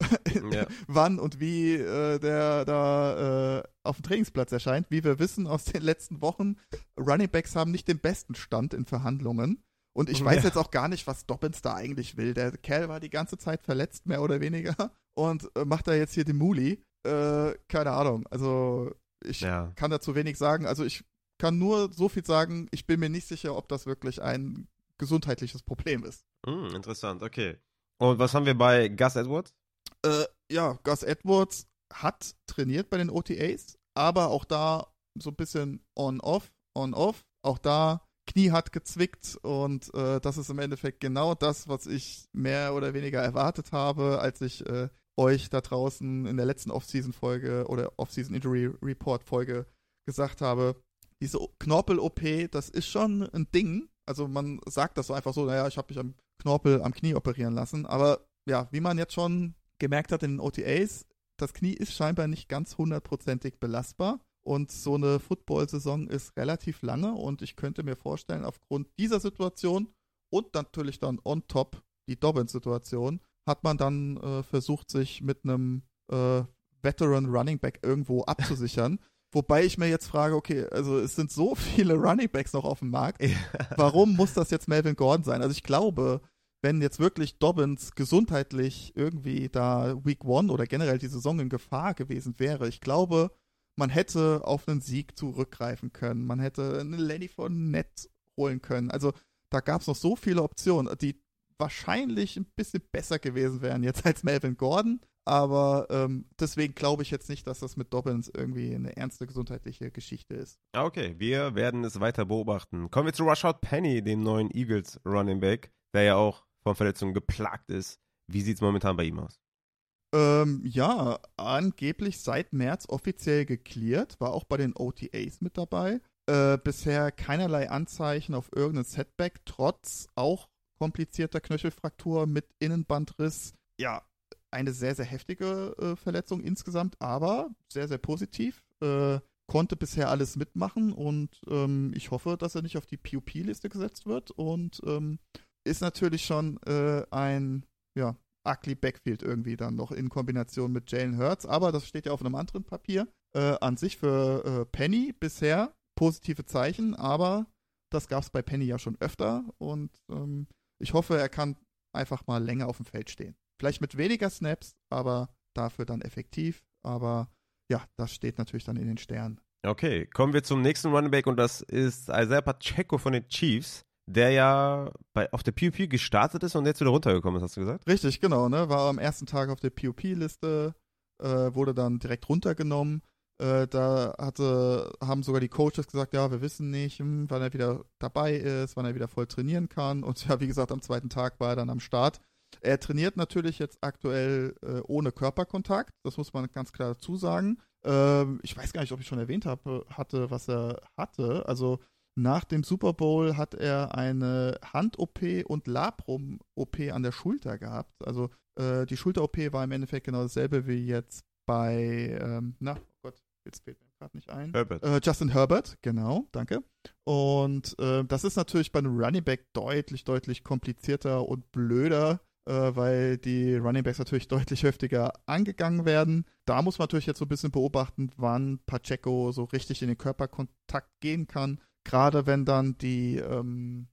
ja. wann und wie äh, der da äh, auf dem Trainingsplatz erscheint. Wie wir wissen aus den letzten Wochen, Running Backs haben nicht den besten Stand in Verhandlungen. Und ich weiß ja. jetzt auch gar nicht, was Dobbins da eigentlich will. Der Kerl war die ganze Zeit verletzt, mehr oder weniger. Und äh, macht da jetzt hier den Muli. Äh, keine Ahnung. Also ich ja. kann dazu wenig sagen. Also ich kann nur so viel sagen, ich bin mir nicht sicher, ob das wirklich ein gesundheitliches Problem ist. Mm, interessant, okay. Und was haben wir bei Gus Edwards? Äh, ja, Gus Edwards hat trainiert bei den OTAs, aber auch da so ein bisschen on-off, on-off. Auch da Knie hat gezwickt und äh, das ist im Endeffekt genau das, was ich mehr oder weniger erwartet habe, als ich äh, euch da draußen in der letzten Off-Season-Folge oder Off-Season-Injury-Report-Folge gesagt habe. Diese Knorpel-OP, das ist schon ein Ding. Also man sagt das so einfach so, naja, ich habe mich am Knorpel am Knie operieren lassen. Aber ja, wie man jetzt schon gemerkt hat in den OTAs, das Knie ist scheinbar nicht ganz hundertprozentig belastbar. Und so eine Football-Saison ist relativ lange und ich könnte mir vorstellen, aufgrund dieser Situation und natürlich dann on top die Dobbins-Situation, hat man dann äh, versucht, sich mit einem äh, Veteran Running Back irgendwo abzusichern. Wobei ich mir jetzt frage, okay, also es sind so viele Running Backs noch auf dem Markt. Warum muss das jetzt Melvin Gordon sein? Also ich glaube, wenn jetzt wirklich Dobbins gesundheitlich irgendwie da Week One oder generell die Saison in Gefahr gewesen wäre, ich glaube, man hätte auf einen Sieg zurückgreifen können. Man hätte einen Lenny von Nett holen können. Also da gab es noch so viele Optionen, die wahrscheinlich ein bisschen besser gewesen wären jetzt als Melvin Gordon. Aber ähm, deswegen glaube ich jetzt nicht, dass das mit Dobbins irgendwie eine ernste gesundheitliche Geschichte ist. Okay, wir werden es weiter beobachten. Kommen wir zu Rushout Penny, dem neuen Eagles Running Back, der ja auch von Verletzungen geplagt ist. Wie sieht es momentan bei ihm aus? Ähm, ja, angeblich seit März offiziell geklärt, war auch bei den OTAs mit dabei. Äh, bisher keinerlei Anzeichen auf irgendeinen Setback, trotz auch komplizierter Knöchelfraktur mit Innenbandriss. Ja, eine sehr, sehr heftige äh, Verletzung insgesamt, aber sehr, sehr positiv. Äh, konnte bisher alles mitmachen und ähm, ich hoffe, dass er nicht auf die PUP-Liste gesetzt wird und ähm, ist natürlich schon äh, ein, ja, ugly Backfield irgendwie dann noch in Kombination mit Jalen Hurts, aber das steht ja auf einem anderen Papier. Äh, an sich für äh, Penny bisher positive Zeichen, aber das gab es bei Penny ja schon öfter und ähm, ich hoffe, er kann einfach mal länger auf dem Feld stehen. Vielleicht mit weniger Snaps, aber dafür dann effektiv. Aber ja, das steht natürlich dann in den Sternen. Okay, kommen wir zum nächsten Running Back und das ist Isaiah Pacheco von den Chiefs, der ja bei, auf der PUP gestartet ist und jetzt wieder runtergekommen ist, hast du gesagt? Richtig, genau, ne? War am ersten Tag auf der PUP-Liste, äh, wurde dann direkt runtergenommen. Äh, da hatte, haben sogar die Coaches gesagt, ja, wir wissen nicht, hm, wann er wieder dabei ist, wann er wieder voll trainieren kann. Und ja, wie gesagt, am zweiten Tag war er dann am Start. Er trainiert natürlich jetzt aktuell äh, ohne Körperkontakt, das muss man ganz klar dazu sagen. Ähm, ich weiß gar nicht, ob ich schon erwähnt habe, hatte, was er hatte. Also nach dem Super Bowl hat er eine Hand-OP und Labrum-OP an der Schulter gehabt. Also äh, die Schulter-OP war im Endeffekt genau dasselbe wie jetzt bei, ähm, na, jetzt fällt mir gerade nicht ein. Herbert. Äh, Justin Herbert, genau, danke. Und äh, das ist natürlich bei einem Running Back deutlich, deutlich komplizierter und blöder, äh, weil die Running Backs natürlich deutlich heftiger angegangen werden. Da muss man natürlich jetzt so ein bisschen beobachten, wann Pacheco so richtig in den Körperkontakt gehen kann. Gerade wenn dann die, ähm,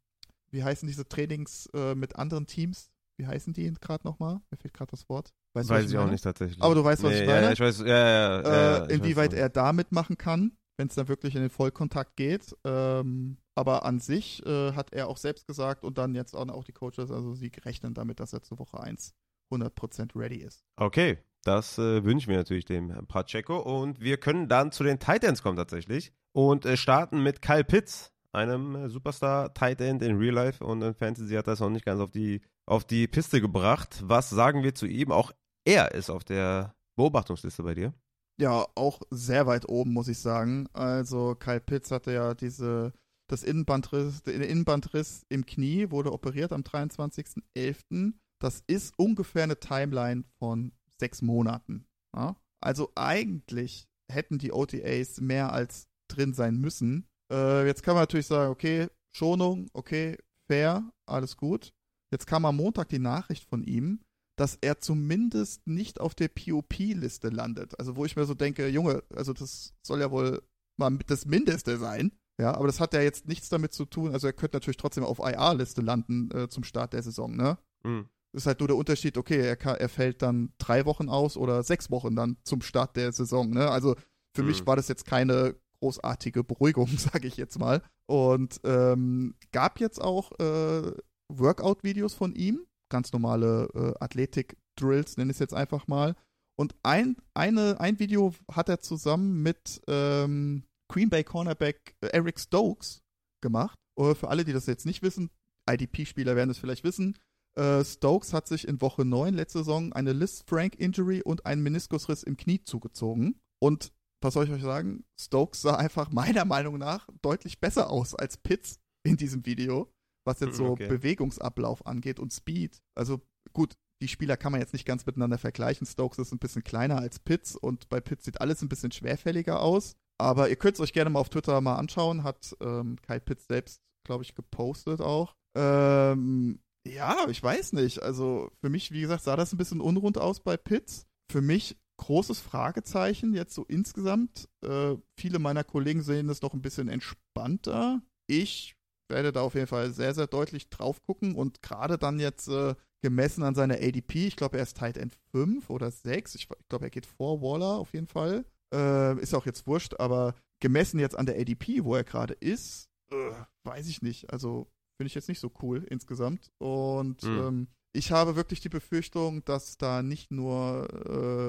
wie heißen diese Trainings äh, mit anderen Teams? Wie heißen die gerade nochmal? Mir fehlt gerade das Wort. Weißt weiß ich auch nicht tatsächlich. Aber du weißt, was nee, ich meine? Ja, ich weiß, ja, ja, ja, äh, inwieweit er da mitmachen kann, wenn es dann wirklich in den Vollkontakt geht. Ähm, aber an sich äh, hat er auch selbst gesagt und dann jetzt auch, die Coaches, also sie rechnen damit, dass er zur Woche 1 100% ready ist. Okay, das äh, wünschen wir natürlich dem Pacheco und wir können dann zu den Titans kommen tatsächlich und äh, starten mit Kyle Pitts, einem äh, Superstar Tight End in Real Life und in Fantasy hat das noch nicht ganz auf die, auf die Piste gebracht. Was sagen wir zu ihm? Auch er ist auf der Beobachtungsliste bei dir. Ja, auch sehr weit oben, muss ich sagen. Also Kyle Pitts hatte ja diese, das Innenbandriss, den Innenbandriss im Knie, wurde operiert am 23.11. Das ist ungefähr eine Timeline von sechs Monaten. Ja? Also eigentlich hätten die OTAs mehr als drin sein müssen. Äh, jetzt kann man natürlich sagen, okay, Schonung, okay, fair, alles gut. Jetzt kam am Montag die Nachricht von ihm, dass er zumindest nicht auf der POP-Liste landet. Also wo ich mir so denke, Junge, also das soll ja wohl mal das Mindeste sein. Ja, aber das hat ja jetzt nichts damit zu tun. Also er könnte natürlich trotzdem auf IR-Liste landen äh, zum Start der Saison, ne? Mhm. Das ist halt nur der Unterschied, okay, er, kann, er fällt dann drei Wochen aus oder sechs Wochen dann zum Start der Saison, ne? Also für mhm. mich war das jetzt keine großartige Beruhigung, sage ich jetzt mal. Und ähm, gab jetzt auch äh, Workout-Videos von ihm, ganz normale äh, Athletik-Drills, nenne ich es jetzt einfach mal. Und ein, eine, ein Video hat er zusammen mit ähm, Green Bay Cornerback äh, Eric Stokes gemacht. Oder für alle, die das jetzt nicht wissen, IDP-Spieler werden es vielleicht wissen. Äh, Stokes hat sich in Woche 9 letzte Saison eine Liz-Frank-Injury und einen Meniskusriss im Knie zugezogen. Und was soll ich euch sagen? Stokes sah einfach meiner Meinung nach deutlich besser aus als Pitts in diesem Video, was jetzt so okay. Bewegungsablauf angeht und Speed. Also gut, die Spieler kann man jetzt nicht ganz miteinander vergleichen. Stokes ist ein bisschen kleiner als Pitts und bei Pitts sieht alles ein bisschen schwerfälliger aus. Aber ihr könnt es euch gerne mal auf Twitter mal anschauen. Hat ähm, Kyle Pitts selbst, glaube ich, gepostet auch. Ähm, ja, ich weiß nicht. Also für mich, wie gesagt, sah das ein bisschen unrund aus bei Pitts. Für mich großes Fragezeichen jetzt so insgesamt. Äh, viele meiner Kollegen sehen das noch ein bisschen entspannter. Ich werde da auf jeden Fall sehr, sehr deutlich drauf gucken und gerade dann jetzt äh, gemessen an seiner ADP, ich glaube, er ist Tight End 5 oder 6, ich, ich glaube, er geht vor Waller auf jeden Fall. Äh, ist auch jetzt wurscht, aber gemessen jetzt an der ADP, wo er gerade ist, äh, weiß ich nicht. Also finde ich jetzt nicht so cool insgesamt. Und mhm. ähm, ich habe wirklich die Befürchtung, dass da nicht nur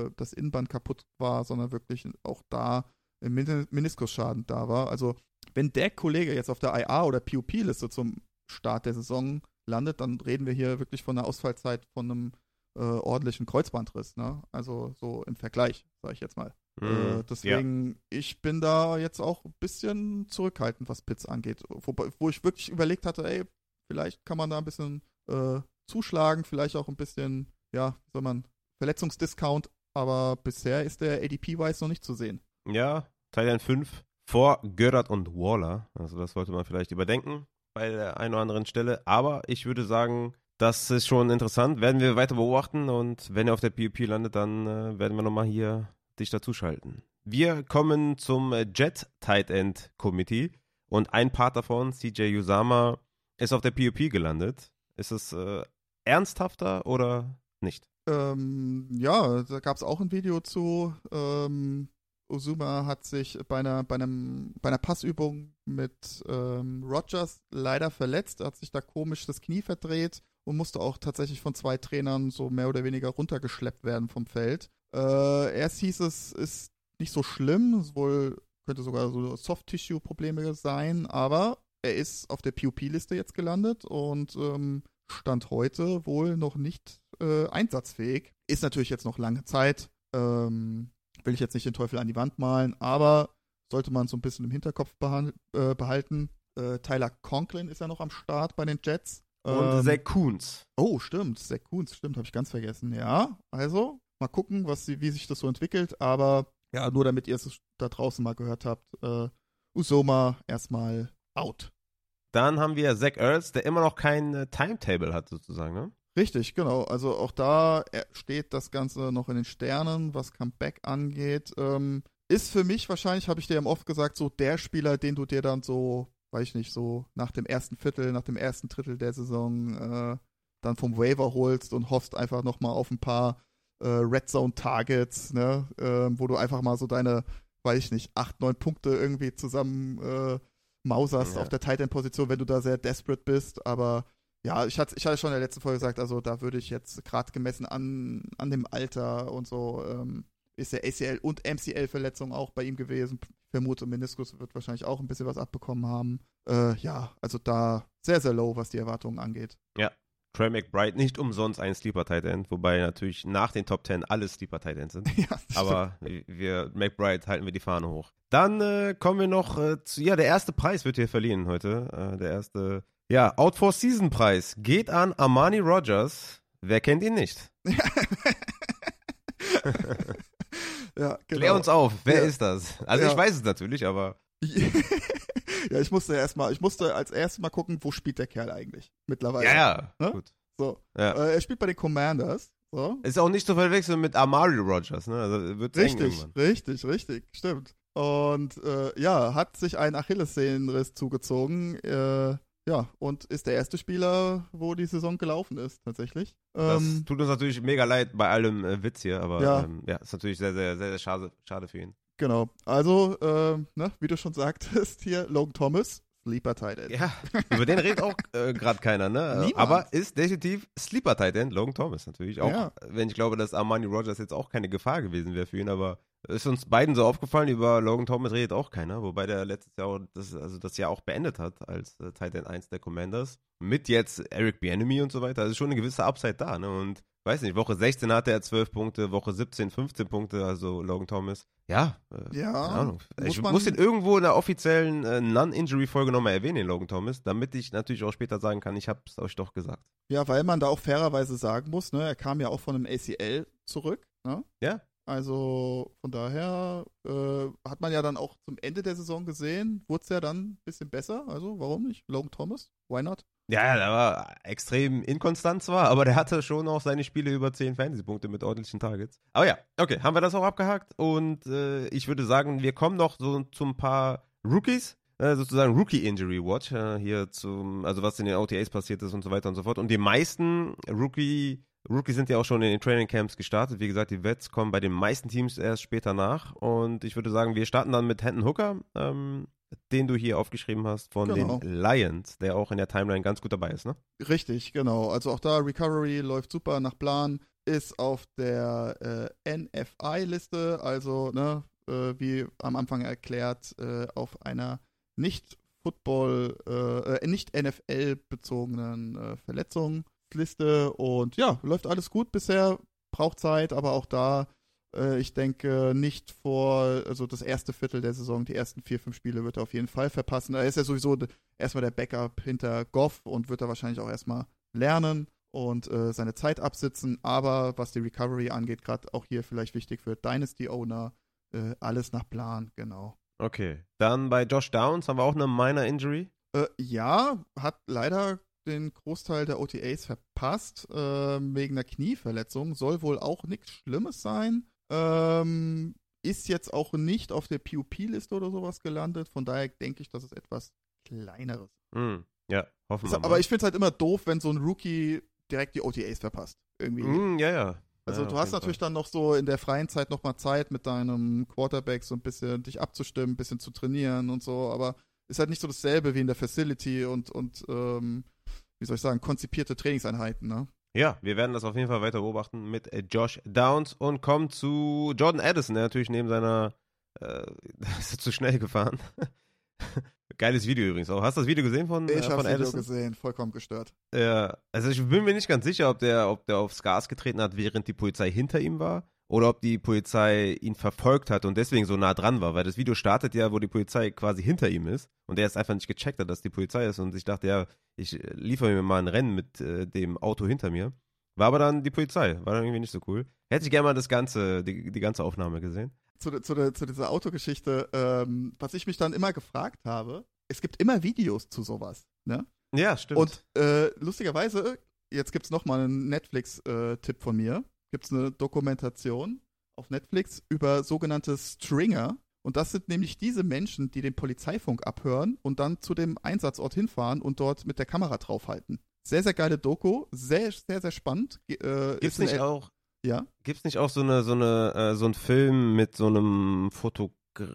äh, das Innenband kaputt war, sondern wirklich auch da ein Meniskusschaden da war. Also, wenn der Kollege jetzt auf der IA oder PUP-Liste zum Start der Saison landet, dann reden wir hier wirklich von einer Ausfallzeit von einem äh, ordentlichen Kreuzbandriss. Ne? Also, so im Vergleich, sage ich jetzt mal. Mm, äh, deswegen, ja. ich bin da jetzt auch ein bisschen zurückhaltend, was Pits angeht. Wo, wo ich wirklich überlegt hatte, ey, vielleicht kann man da ein bisschen äh, zuschlagen, vielleicht auch ein bisschen, ja, wie soll man, Verletzungsdiscount, aber bisher ist der ADP-Wise noch nicht zu sehen. Ja, Thailand 5 vor Görat und Waller. Also das sollte man vielleicht überdenken bei der einen oder anderen Stelle. Aber ich würde sagen, das ist schon interessant. Werden wir weiter beobachten und wenn er auf der PUP landet, dann äh, werden wir nochmal hier dich dazuschalten. Wir kommen zum Jet Tight End Committee und ein Part davon, CJ Usama, ist auf der PUP gelandet. Ist es äh, ernsthafter oder nicht? Ähm, ja, da gab es auch ein Video zu. Ähm, Ozuma hat sich bei einer, bei einem, bei einer Passübung mit ähm, Rogers leider verletzt, hat sich da komisch das Knie verdreht und musste auch tatsächlich von zwei Trainern so mehr oder weniger runtergeschleppt werden vom Feld. Äh, erst hieß es, ist nicht so schlimm, wohl könnte sogar so Soft-Tissue-Probleme sein, aber er ist auf der PUP-Liste jetzt gelandet und ähm, Stand heute wohl noch nicht äh, einsatzfähig. Ist natürlich jetzt noch lange Zeit. Ähm, will ich jetzt nicht den Teufel an die Wand malen, aber sollte man so ein bisschen im Hinterkopf äh, behalten. Äh, Tyler Conklin ist ja noch am Start bei den Jets. Und ähm, Zach Coons. Oh, stimmt. Zach Coons, stimmt, habe ich ganz vergessen. Ja, also mal gucken, was, wie sich das so entwickelt. Aber ja, nur damit ihr es da draußen mal gehört habt. Äh, Usoma erstmal out. Dann haben wir Zach Earls, der immer noch kein äh, Timetable hat, sozusagen, ne? Richtig, genau. Also auch da steht das Ganze noch in den Sternen, was Comeback angeht. Ähm, ist für mich wahrscheinlich, habe ich dir ja oft gesagt, so der Spieler, den du dir dann so, weiß ich nicht, so nach dem ersten Viertel, nach dem ersten Drittel der Saison äh, dann vom Waiver holst und hoffst einfach nochmal auf ein paar äh, Red Zone Targets, ne, äh, wo du einfach mal so deine, weiß ich nicht, acht, neun Punkte irgendwie zusammen äh, mauserst ja. auf der Tight End Position, wenn du da sehr desperate bist, aber ja, ich hatte, ich hatte schon in der letzten Folge gesagt, also da würde ich jetzt gerade gemessen an, an dem Alter und so, ähm, ist der ACL und MCL-Verletzung auch bei ihm gewesen. Vermute, Meniskus wird wahrscheinlich auch ein bisschen was abbekommen haben. Äh, ja, also da sehr, sehr low, was die Erwartungen angeht. Ja, Trey McBride nicht umsonst ein Sleeper Tight End, wobei natürlich nach den Top 10 alle Sleeper Tight Ends sind. Ja, Aber wir, McBride halten wir die Fahne hoch. Dann äh, kommen wir noch äh, zu, ja, der erste Preis wird hier verliehen heute. Äh, der erste, ja, Out for Season Preis geht an Armani Rogers. Wer kennt ihn nicht? ja, genau. Klär uns auf, wer ja. ist das? Also ja. ich weiß es natürlich, aber. ja, ich musste erstmal, ich musste als erstes mal gucken, wo spielt der Kerl eigentlich mittlerweile. Ja, ja. Ne? Gut. So. Ja. Äh, er spielt bei den Commanders. So. Ist auch nicht zu verwechseln mit Amari Rogers, ne? Also wird richtig, richtig, richtig, stimmt. Und äh, ja, hat sich einen Achillessehnenriss zugezogen. Äh, ja, und ist der erste Spieler, wo die Saison gelaufen ist, tatsächlich. Das ähm, tut uns natürlich mega leid bei allem äh, Witz hier, aber ja. Ähm, ja, ist natürlich sehr, sehr, sehr, sehr schade, schade für ihn. Genau. Also, äh, ne, wie du schon sagtest, hier Logan Thomas, Sleeper Tight End. Ja, über den redet auch äh, gerade keiner, ne? Niemand. Aber ist definitiv Sleeper Tight End, Logan Thomas natürlich. Auch ja. wenn ich glaube, dass Armani Rogers jetzt auch keine Gefahr gewesen wäre für ihn, aber ist uns beiden so aufgefallen, über Logan Thomas redet auch keiner, wobei der letztes Jahr das, also das Jahr auch beendet hat als äh, Tight End 1 der Commanders. Mit jetzt Eric Bienemy und so weiter. Also schon eine gewisse Upside da, ne? Und weiß nicht, Woche 16 hatte er 12 Punkte, Woche 17 15 Punkte, also Logan Thomas. Ja, äh, ja keine Ahnung. Muss ich muss den irgendwo in der offiziellen äh, Non-Injury-Folge nochmal erwähnen, den Logan Thomas, damit ich natürlich auch später sagen kann, ich habe es euch doch gesagt. Ja, weil man da auch fairerweise sagen muss, ne, er kam ja auch von einem ACL zurück, ne? Ja. Also von daher äh, hat man ja dann auch zum Ende der Saison gesehen, wurde es ja dann ein bisschen besser. Also warum nicht? Logan Thomas, why not? Ja, der war extrem inkonstant zwar, aber der hatte schon auch seine Spiele über 10 Fantasy-Punkte mit ordentlichen Targets. Aber ja, okay, haben wir das auch abgehakt und äh, ich würde sagen, wir kommen noch so zu ein paar Rookies, äh, sozusagen Rookie Injury Watch äh, hier zum, also was in den OTAs passiert ist und so weiter und so fort. Und die meisten Rookie Rookies sind ja auch schon in den Training Camps gestartet. Wie gesagt, die Vets kommen bei den meisten Teams erst später nach. Und ich würde sagen, wir starten dann mit Hendon Hooker, ähm, den du hier aufgeschrieben hast von genau. den Lions, der auch in der Timeline ganz gut dabei ist, ne? Richtig, genau. Also auch da Recovery läuft super nach Plan, ist auf der äh, NFI-Liste, also ne, äh, wie am Anfang erklärt, äh, auf einer nicht Football, äh, äh, nicht NFL-bezogenen äh, Verletzung Liste und ja, läuft alles gut bisher, braucht Zeit, aber auch da, äh, ich denke, nicht vor, also das erste Viertel der Saison, die ersten vier, fünf Spiele wird er auf jeden Fall verpassen. Er ist ja sowieso erstmal der Backup hinter Goff und wird er wahrscheinlich auch erstmal lernen und äh, seine Zeit absitzen, aber was die Recovery angeht, gerade auch hier vielleicht wichtig für Dynasty Owner, äh, alles nach Plan, genau. Okay, dann bei Josh Downs haben wir auch eine Minor Injury. Äh, ja, hat leider den Großteil der OTAs verpasst, äh, wegen einer Knieverletzung. Soll wohl auch nichts Schlimmes sein. Ähm, ist jetzt auch nicht auf der PUP-Liste oder sowas gelandet. Von daher denke ich, dass es etwas kleineres mm, Ja, hoffen wir mal. Aber ich finde es halt immer doof, wenn so ein Rookie direkt die OTAs verpasst. Irgendwie. Mm, ja, ja. Also Ja, du hast natürlich dann noch so in der freien Zeit nochmal Zeit mit deinem Quarterback so ein bisschen dich abzustimmen, ein bisschen zu trainieren und so, aber ist halt nicht so dasselbe wie in der Facility und, und ähm, wie soll ich sagen, konzipierte Trainingseinheiten, ne? Ja, wir werden das auf jeden Fall weiter beobachten mit äh, Josh Downs und kommen zu Jordan Addison, der natürlich neben seiner, äh, ist zu schnell gefahren. Geiles Video übrigens auch. Hast du das Video gesehen von, äh, Ich von hab's Video Addison? gesehen, vollkommen gestört. Ja, also ich bin mir nicht ganz sicher, ob der, ob der aufs Gas getreten hat, während die Polizei hinter ihm war, oder ob die Polizei ihn verfolgt hat und deswegen so nah dran war, weil das Video startet ja, wo die Polizei quasi hinter ihm ist und der es einfach nicht gecheckt hat, dass die Polizei ist und ich dachte, ja, ich äh, liefere mir mal ein Rennen mit äh, dem Auto hinter mir. War aber dann die Polizei, war dann irgendwie nicht so cool. Hätte ich gerne mal das ganze, die, die ganze Aufnahme gesehen. Zu, zu, zu dieser Autogeschichte, ähm, was ich mich dann immer gefragt habe, es gibt immer Videos zu sowas, ne? Ja, stimmt. Und äh, lustigerweise, jetzt gibt's noch mal einen Netflix-Tipp von mir. Gibt's eine Dokumentation auf Netflix über sogenannte Stringer. Und das sind nämlich diese Menschen, die den Polizeifunk abhören und dann zu dem Einsatzort hinfahren und dort mit der Kamera draufhalten. Sehr, sehr geile Doku, sehr, sehr, sehr spannend. Äh, Gibt's eine nicht auch, Ja, Gibt's nicht auch so eine, so eine, äh, so ein Film mit so einem Foto,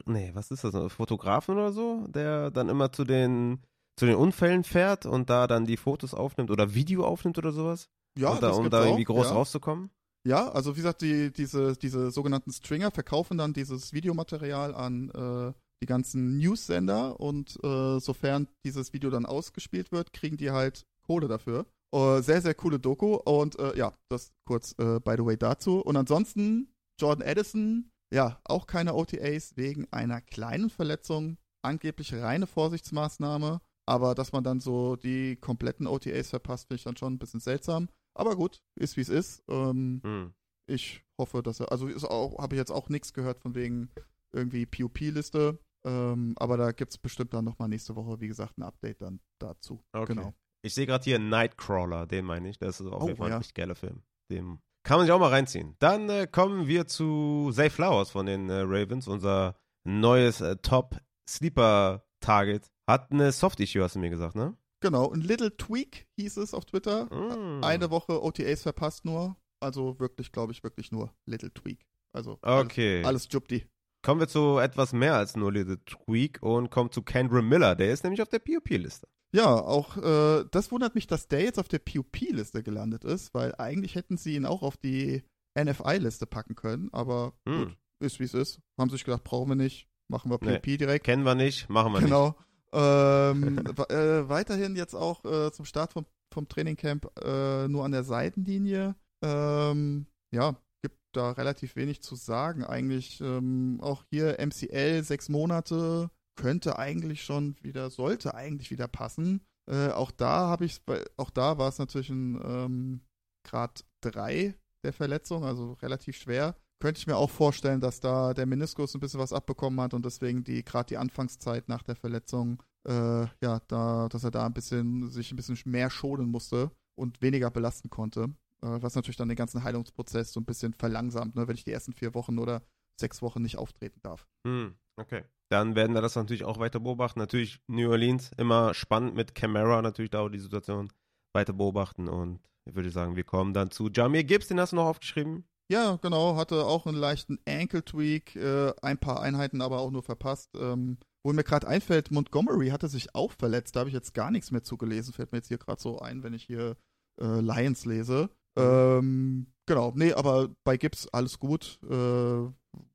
nee, was ist das, Fotografen oder so, der dann immer zu den, zu den Unfällen fährt und da dann die Fotos aufnimmt oder Video aufnimmt oder sowas? ja, und da, um da irgendwie groß ja. rauszukommen? Ja, also wie gesagt, die, diese, diese sogenannten Stringer verkaufen dann dieses Videomaterial an äh, die ganzen News-Sender und äh, sofern dieses Video dann ausgespielt wird, kriegen die halt Kohle dafür. Äh, sehr, sehr coole Doku und äh, ja, das kurz äh, by the way dazu. Und ansonsten Jordan Addison, ja, auch keine OTAs wegen einer kleinen Verletzung, angeblich reine Vorsichtsmaßnahme, aber dass man dann so die kompletten OTAs verpasst, finde ich dann schon ein bisschen seltsam. Aber gut, ist wie es ist. Ähm, Hm. ich hoffe, dass er, also ist auch, habe ich jetzt auch nichts gehört von wegen irgendwie POP-Liste. Ähm, aber da gibt es bestimmt dann nochmal nächste Woche, wie gesagt, ein Update dann dazu. Okay. Genau. Ich sehe gerade hier Nightcrawler, den meine ich. Das ist auf Oh, jeden Fall ein ja. richtig geiler Film. Den kann man sich auch mal reinziehen. Dann äh, kommen wir zu Zay Flowers von den äh, Ravens, unser neues äh, Top-Sleeper-Target. Hat eine Soft-Issue, hast du mir gesagt, ne? Genau, ein Little Tweak hieß es auf Twitter. Mm. Eine Woche OTAs verpasst nur. Also wirklich, glaube ich, wirklich nur Little Tweak. Also Okay. alles, alles Jupti. Kommen wir zu etwas mehr als nur Little Tweak und kommen zu Kendra Miller. Der ist nämlich auf der POP-Liste. Ja, auch äh, das wundert mich, dass der jetzt auf der POP-Liste gelandet ist, weil eigentlich hätten sie ihn auch auf die NFI-Liste packen können, aber Hm. gut, ist wie es ist. Haben sich gedacht, brauchen wir nicht, machen wir POP direkt. Kennen wir nicht, machen wir Genau. Ähm, äh, weiterhin jetzt auch äh, zum Start vom, vom Trainingcamp äh, nur an der Seitenlinie. Ähm, ja, gibt da relativ wenig zu sagen. Eigentlich ähm, auch hier MCL sechs Monate könnte eigentlich schon wieder, sollte eigentlich wieder passen. Äh, auch da habe ich, auch da war es natürlich ein ähm, Grad 3 der Verletzung, also relativ schwer. Könnte ich mir auch vorstellen, dass da der Meniskus ein bisschen was abbekommen hat und deswegen die gerade die Anfangszeit nach der Verletzung, äh, ja, da, dass er da ein bisschen sich ein bisschen mehr schonen musste und weniger belasten konnte. Äh, was natürlich dann den ganzen Heilungsprozess so ein bisschen verlangsamt, ne, wenn ich die ersten vier Wochen oder sechs Wochen nicht auftreten darf. Hm, okay. Dann werden wir das natürlich auch weiter beobachten. Natürlich New Orleans, immer spannend mit Camara natürlich da auch die Situation weiter beobachten. Und ich würde sagen, wir kommen dann zu Jamir Gibbs, den hast du noch aufgeschrieben. Ja, genau, hatte auch einen leichten Ankle-Tweak, äh, ein paar Einheiten aber auch nur verpasst. Ähm, wo mir gerade einfällt, Montgomery hatte sich auch verletzt, da habe ich jetzt gar nichts mehr zugelesen, fällt mir jetzt hier gerade so ein, wenn ich hier äh, Lions lese. Ähm, genau, nee, aber bei Gibbs alles gut. Äh,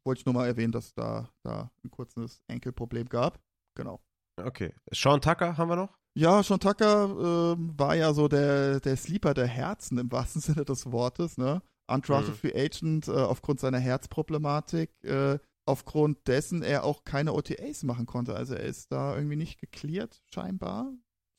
wollte ich nur mal erwähnen, dass da, da ein kurzes Ankle-Problem gab. Genau. Okay. Sean Tucker haben wir noch? Ja, Sean Tucker ähm, war ja so der, der Sleeper der Herzen im wahrsten Sinne des Wortes, ne? Undrafted Mhm. Free Agent äh, aufgrund seiner Herzproblematik, äh, aufgrund dessen er auch keine OTAs machen konnte. Also er ist da irgendwie nicht geklärt, scheinbar,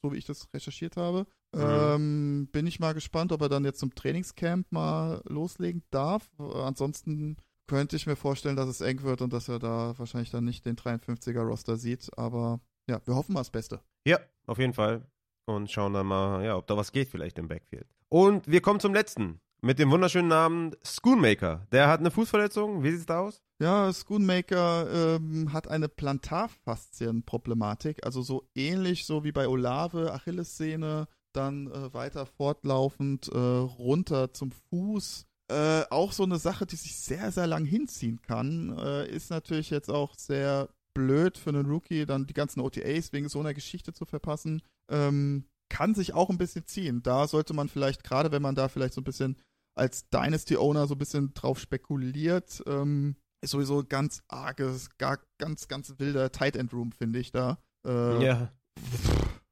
so wie ich das recherchiert habe. Mhm. Ähm, bin ich mal gespannt, ob er dann jetzt zum Trainingscamp mal loslegen darf. Ansonsten könnte ich mir vorstellen, dass es eng wird und dass er da wahrscheinlich dann nicht den 53er Roster sieht. Aber ja, wir hoffen mal das Beste. Ja, auf jeden Fall. Und schauen dann mal, ja, ob da was geht vielleicht im Backfield. Und wir kommen zum letzten. Mit dem wunderschönen Namen Schoonmaker. Der hat eine Fußverletzung. Wie sieht's da aus? Ja, Schoonmaker ähm, hat eine Plantarfaszienproblematik, also so ähnlich so wie bei Olave, Achillessehne, dann äh, weiter fortlaufend äh, runter zum Fuß. Äh, auch so eine Sache, die sich sehr, sehr lang hinziehen kann, äh, ist natürlich jetzt auch sehr blöd für einen Rookie, dann die ganzen OTAs wegen so einer Geschichte zu verpassen. Ähm, kann sich auch ein bisschen ziehen. Da sollte man vielleicht, gerade wenn man da vielleicht so ein bisschen als Dynasty-Owner so ein bisschen drauf spekuliert, ähm, ist sowieso ganz arges, gar, ganz, ganz wilder Tight End Room, finde ich da. Äh, ja.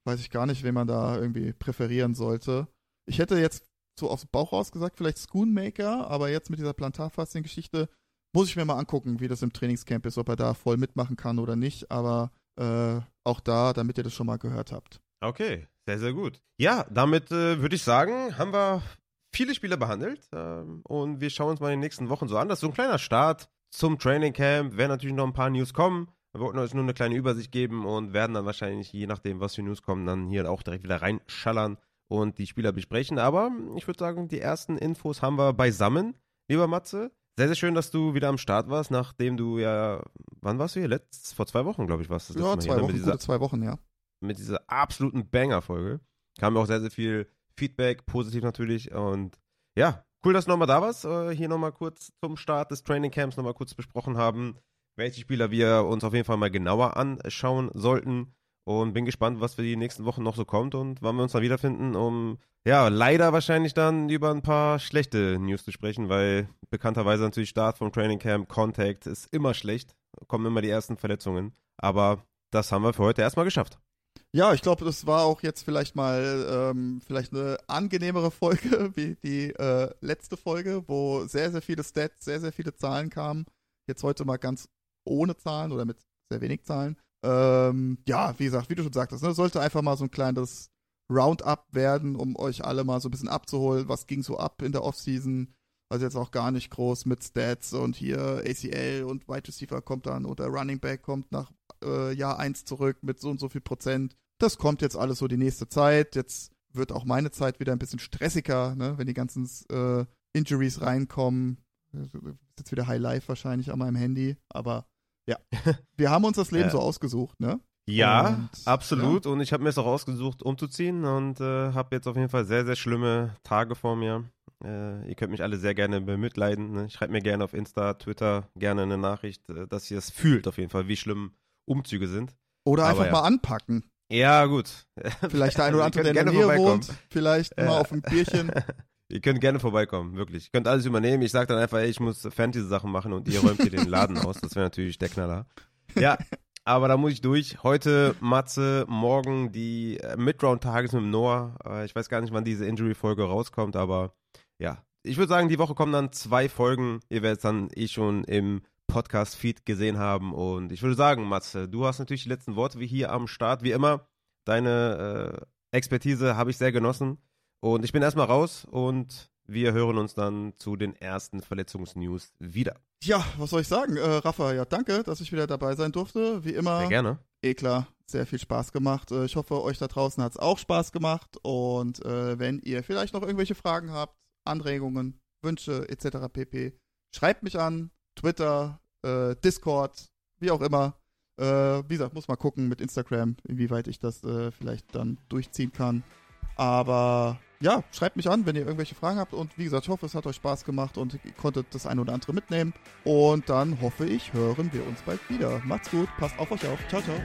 Weiß ich gar nicht, wen man da irgendwie präferieren sollte. Ich hätte jetzt so aus dem Bauch raus gesagt, vielleicht Schoonmaker, aber jetzt mit dieser Plantarfaszien-Geschichte muss ich mir mal angucken, wie das im Trainingscamp ist, ob er da voll mitmachen kann oder nicht. Aber äh, auch da, damit ihr das schon mal gehört habt. Okay, sehr, sehr gut. Ja, damit äh, würde ich sagen, haben wir viele Spiele behandelt ähm, und wir schauen uns mal in den nächsten Wochen so an. Das ist so ein kleiner Start zum Training Camp. Werden natürlich noch ein paar News kommen. Wir wollten euch nur eine kleine Übersicht geben und werden dann wahrscheinlich, je nachdem, was für News kommen, dann hier auch direkt wieder reinschallern und die Spieler besprechen. Aber ich würde sagen, die ersten Infos haben wir beisammen. Lieber Matze, sehr, sehr schön, dass du wieder am Start warst, nachdem du ja, wann warst du hier? Letzt, vor zwei Wochen, glaube ich, warst du. Ja, zwei hier, Wochen, dieser, gute zwei Wochen, ja. Mit dieser absoluten Banger-Folge kam auch sehr, sehr viel Feedback, positiv natürlich. Und ja, cool, dass du nochmal da warst. Äh, hier nochmal kurz zum Start des Training Camps nochmal kurz besprochen haben, welche Spieler wir uns auf jeden Fall mal genauer anschauen sollten. Und bin gespannt, was für die nächsten Wochen noch so kommt und wann wir uns da wiederfinden, um ja, leider wahrscheinlich dann über ein paar schlechte News zu sprechen, weil bekannterweise natürlich Start vom Training Camp, Contact ist immer schlecht, kommen immer die ersten Verletzungen. Aber das haben wir für heute erstmal geschafft. Ja, ich glaube, das war auch jetzt vielleicht mal ähm, vielleicht eine angenehmere Folge wie die äh, letzte Folge, wo sehr, sehr viele Stats, sehr, sehr viele Zahlen kamen. Jetzt heute mal ganz ohne Zahlen oder mit sehr wenig Zahlen. Ähm, ja, wie gesagt, wie du schon sagtest, ne, sollte einfach mal so ein kleines Roundup werden, um euch alle mal so ein bisschen abzuholen, was ging so ab in der Offseason. Also jetzt auch gar nicht groß mit Stats und hier ACL und Wide Receiver kommt dann oder Running Back kommt nach äh, Jahr 1 zurück mit so und so viel Prozent. Das kommt jetzt alles so die nächste Zeit. Jetzt wird auch meine Zeit wieder ein bisschen stressiger, ne, wenn die ganzen äh, Injuries reinkommen. Jetzt wieder High Life wahrscheinlich an meinem Handy, aber ja, wir haben uns das Leben so ausgesucht, ne? Ja, und, absolut. Ja. Und ich habe mir es auch ausgesucht, umzuziehen und äh, habe jetzt auf jeden Fall sehr, sehr schlimme Tage vor mir. Äh, ihr könnt mich alle sehr gerne bemitleiden. Ne? Schreibt mir gerne auf Insta, Twitter gerne eine Nachricht, äh, dass ihr es fühlt auf jeden Fall, wie schlimm Umzüge sind. Oder einfach ja. mal anpacken. Ja, gut. Vielleicht der ein oder andere, der in der Nähe wohnt, vielleicht mal auf ein Bierchen. Ihr könnt gerne vorbeikommen, wirklich. Ihr könnt alles übernehmen. Ich sage dann einfach, ey, ich muss Fantasy-Sachen machen und ihr räumt hier den Laden aus. Das wäre natürlich der Knaller. Ja, aber da muss ich durch. Heute Matze, morgen die äh, Midround-Tages mit dem Noah. Äh, ich weiß gar nicht, wann diese Injury-Folge rauskommt, aber ja. Ich würde sagen, die Woche kommen dann zwei Folgen. Ihr werdet dann eh schon im Podcast-Feed gesehen haben. Und ich würde sagen, Matze, du hast natürlich die letzten Worte wie hier am Start. Wie immer, deine äh, Expertise habe ich sehr genossen. Und ich bin erstmal raus und wir hören uns dann zu den ersten Verletzungsnews wieder. Ja, was soll ich sagen? Äh, Rafa, ja, danke, dass ich wieder dabei sein durfte. Wie immer. Sehr gerne. Eh klar, sehr viel Spaß gemacht. Äh, ich hoffe, euch da draußen hat es auch Spaß gemacht. Und äh, wenn ihr vielleicht noch irgendwelche Fragen habt, Anregungen, Wünsche etc. pp, schreibt mich an. Twitter, äh, Discord, wie auch immer. Äh, wie gesagt, muss mal gucken mit Instagram, inwieweit ich das äh, vielleicht dann durchziehen kann. Aber ja, schreibt mich an, wenn ihr irgendwelche Fragen habt. Und wie gesagt, ich hoffe, es hat euch Spaß gemacht und ihr konntet das eine oder andere mitnehmen. Und dann hoffe ich, hören wir uns bald wieder. Macht's gut, passt auf euch auf. Ciao, ciao.